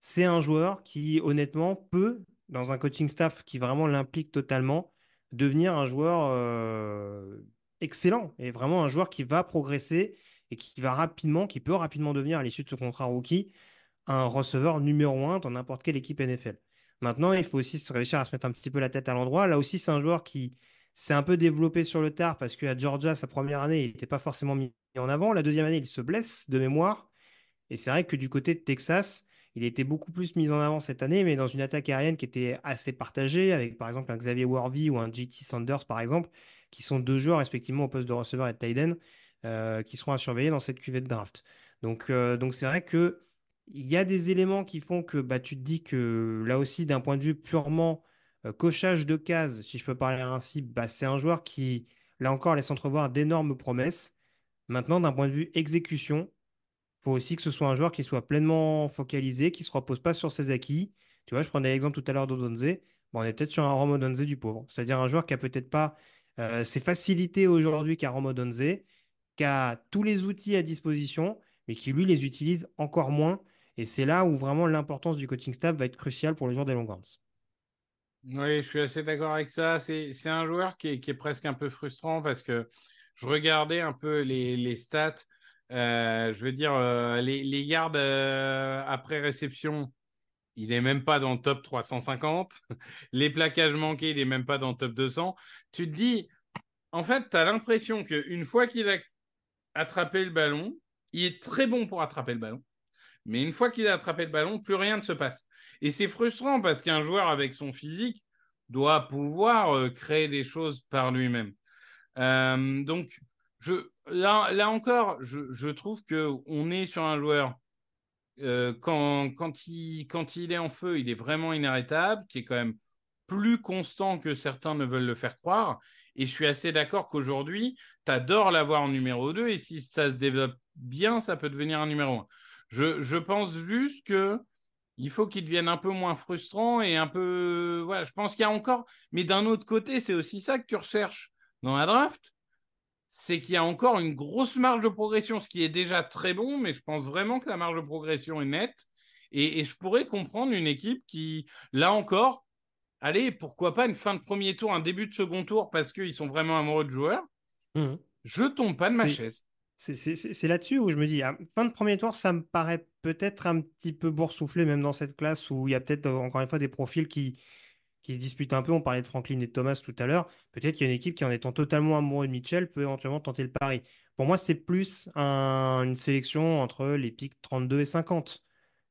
c'est un joueur qui, honnêtement, peut, dans un coaching staff qui vraiment l'implique totalement, devenir un joueur euh, excellent et vraiment un joueur qui va progresser et qui va rapidement, qui peut rapidement devenir à l'issue de ce contrat rookie un receveur numéro un dans n'importe quelle équipe NFL. Maintenant, il faut aussi se- réussir à se mettre un petit peu la tête à l'endroit. Là aussi, c'est un joueur qui s'est un peu développé sur le tard parce qu'à Georgia, sa première année, il n'était pas forcément mis en avant. La deuxième année, il se blesse de mémoire. Et c'est vrai que du côté de Texas, il était beaucoup plus mis en avant cette année, mais dans une attaque aérienne qui était assez partagée, avec par exemple un Xavier Worthy ou un JT Sanders, par exemple, qui sont deux joueurs respectivement au poste de receveur et de tight euh, qui seront à surveiller dans cette cuvée de draft. Donc, euh, donc c'est vrai que il y a des éléments qui font que bah, tu te dis que là aussi, d'un point de vue purement euh, cochage de cases, si je peux parler ainsi, bah, c'est un joueur qui, là encore, laisse entrevoir d'énormes promesses. Maintenant, d'un point de vue exécution, faut aussi que ce soit un joueur qui soit pleinement focalisé, qui ne se repose pas sur ses acquis. Tu vois, je prenais l'exemple tout à l'heure d'Odonze. Bon, on est peut-être sur un Rome Odonze du pauvre. C'est-à-dire un joueur qui a peut-être pas euh, ses facilités aujourd'hui qu'un Rome Odonze, qui a tous les outils à disposition, mais qui lui les utilise encore moins. Et c'est là où vraiment l'importance du coaching staff va être cruciale pour le joueur des Longhorns. Oui, je suis assez d'accord avec ça. C'est, un joueur qui est, presque un peu frustrant parce que je regardais un peu les, stats. Euh, je veux dire, euh, les, yards euh, après réception, il n'est même pas dans le top 350. Les plaquages manqués, il n'est même pas dans le top 200. Tu te dis, en fait, tu as l'impression qu'une fois qu'il a attrapé le ballon, il est très bon pour attraper le ballon. Mais une fois qu'il a attrapé le ballon, plus rien ne se passe. Et c'est frustrant parce qu'un joueur avec son physique doit pouvoir euh, créer des choses par lui-même. Euh, donc, là, là encore, je, je trouve qu'on est sur un joueur, euh, quand, quand, il, quand il est en feu, il est vraiment inarrêtable, qui est quand même plus constant que certains ne veulent le faire croire. Et je suis assez d'accord qu'aujourd'hui, tu adores l'avoir en numéro 2 et si ça se développe bien, ça peut devenir un numéro 1. Je, je pense juste que il faut qu'il devienne un peu moins frustrant et un peu. Voilà, je pense qu'il y a encore. Mais d'un autre côté, c'est aussi ça que tu recherches dans la draft c'est qu'il y a encore une grosse marge de progression, ce qui est déjà très bon, mais je pense vraiment que la marge de progression est nette. Et, et je pourrais comprendre une équipe qui, là encore, allez, pourquoi pas une fin de premier tour, un début de second tour, parce qu'ils sont vraiment amoureux de joueurs. Mmh. Je tombe pas de ma chaise. C'est- là-dessus où je me dis, à fin de premier tour, ça me paraît peut-être un petit peu boursouflé, même dans cette classe où il y a peut-être euh, encore une fois des profils qui, qui se disputent un peu. On parlait de Franklin et de Thomas tout à l'heure. Peut-être qu'il y a une équipe qui, en étant totalement amoureux de Mitchell, peut éventuellement tenter le pari. Pour moi, c'est plus un- une sélection entre les pics 32 et 50.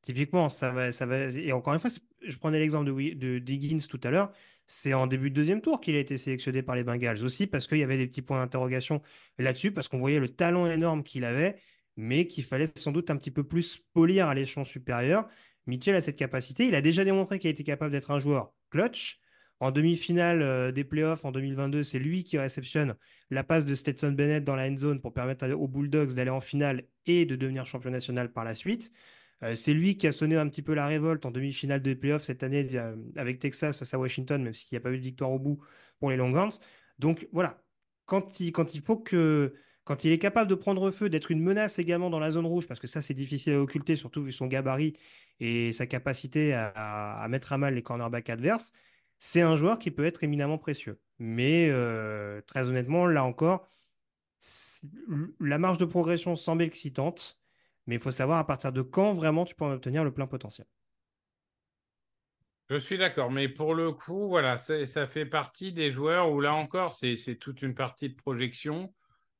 Typiquement, ça va, ça va. Et encore une fois, je prenais l'exemple de, de Diggins tout à l'heure. C'est en début de deuxième tour qu'il a été sélectionné par les Bengals aussi, parce qu'il y avait des petits points d'interrogation là-dessus, parce qu'on voyait le talent énorme qu'il avait, mais qu'il fallait sans doute un petit peu plus polir à l'échelon supérieur. Mitchell a cette capacité. Il a déjà démontré qu'il était capable d'être un joueur clutch. En demi-finale euh, des playoffs en 2022, c'est lui qui réceptionne la passe de Stetson Bennett dans la end zone pour permettre aux Bulldogs d'aller en finale et de devenir champion national par la suite. Euh, c'est lui qui a sonné un petit peu la révolte en demi-finale des playoffs cette année euh, avec Texas face à Washington, même s'il n'y a pas eu de victoire au bout pour les Longhorns. Donc voilà, quand il, faut que quand il est capable de prendre feu, d'être une menace également dans la zone rouge, parce que ça c'est difficile à occulter, surtout vu son gabarit et sa capacité à, à mettre à mal les cornerbacks adverses, c'est un joueur qui peut être éminemment précieux. Mais très honnêtement, là encore, la marge de progression semble excitante, mais il faut savoir à partir de quand vraiment tu peux en obtenir le plein potentiel. Je suis d'accord, mais pour le coup, voilà, ça fait partie des joueurs où là encore, c'est toute une partie de projection.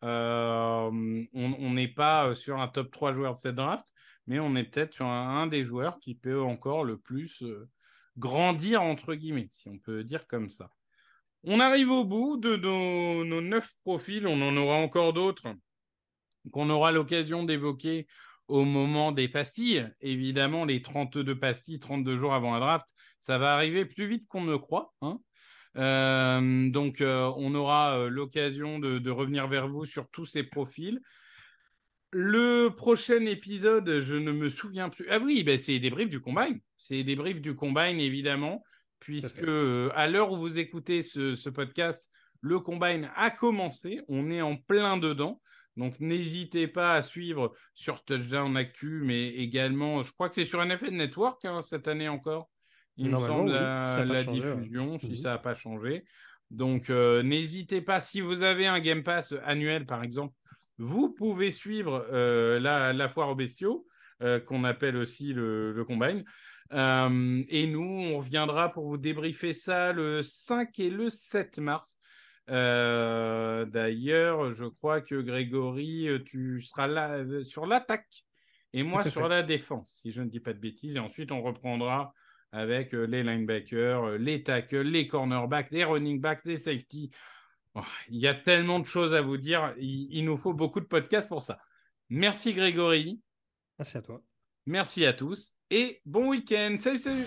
Euh, on n'est pas sur un top 3 joueur de cette draft, mais on est peut-être sur un, des joueurs qui peut encore le plus euh, grandir, entre guillemets, si on peut dire comme ça. On arrive au bout de nos neuf profils, on en aura encore d'autres qu'on aura l'occasion d'évoquer au moment des pastilles. Évidemment, les 32 pastilles, 32 jours avant la draft, ça va arriver plus vite qu'on ne croit. Hein. Euh, donc, euh, on aura euh, l'occasion de, revenir vers vous sur tous ces profils. Le prochain épisode, je ne me souviens plus. Ah oui, ben c'est des briefs du Combine. C'est des briefs du Combine, évidemment, puisque à l'heure où vous écoutez ce, ce, podcast, le Combine a commencé. On est en plein dedans. Donc, n'hésitez pas à suivre sur Touchdown Actu, mais également, je crois que c'est sur NFL Network hein, cette année encore il me semble, la, diffusion, si mhm. ça n'a pas changé. Donc, euh, n'hésitez pas, si vous avez un Game Pass annuel, par exemple, vous pouvez suivre euh, la, foire aux bestiaux, euh, qu'on appelle aussi le, le Combine. et nous, on reviendra pour vous débriefer ça le 5 et le 7 mars. D'ailleurs, je crois que Grégory, tu seras là sur l'attaque et moi sur la défense, si je ne dis pas de bêtises. Et ensuite, on reprendra avec euh, les linebackers, euh, les tackles, les cornerbacks, les running backs, les safety. Oh, il y a tellement de choses à vous dire. Il, nous faut beaucoup de podcasts pour ça. Merci Grégory. Merci à toi. Merci à tous et bon week-end. Salut, salut.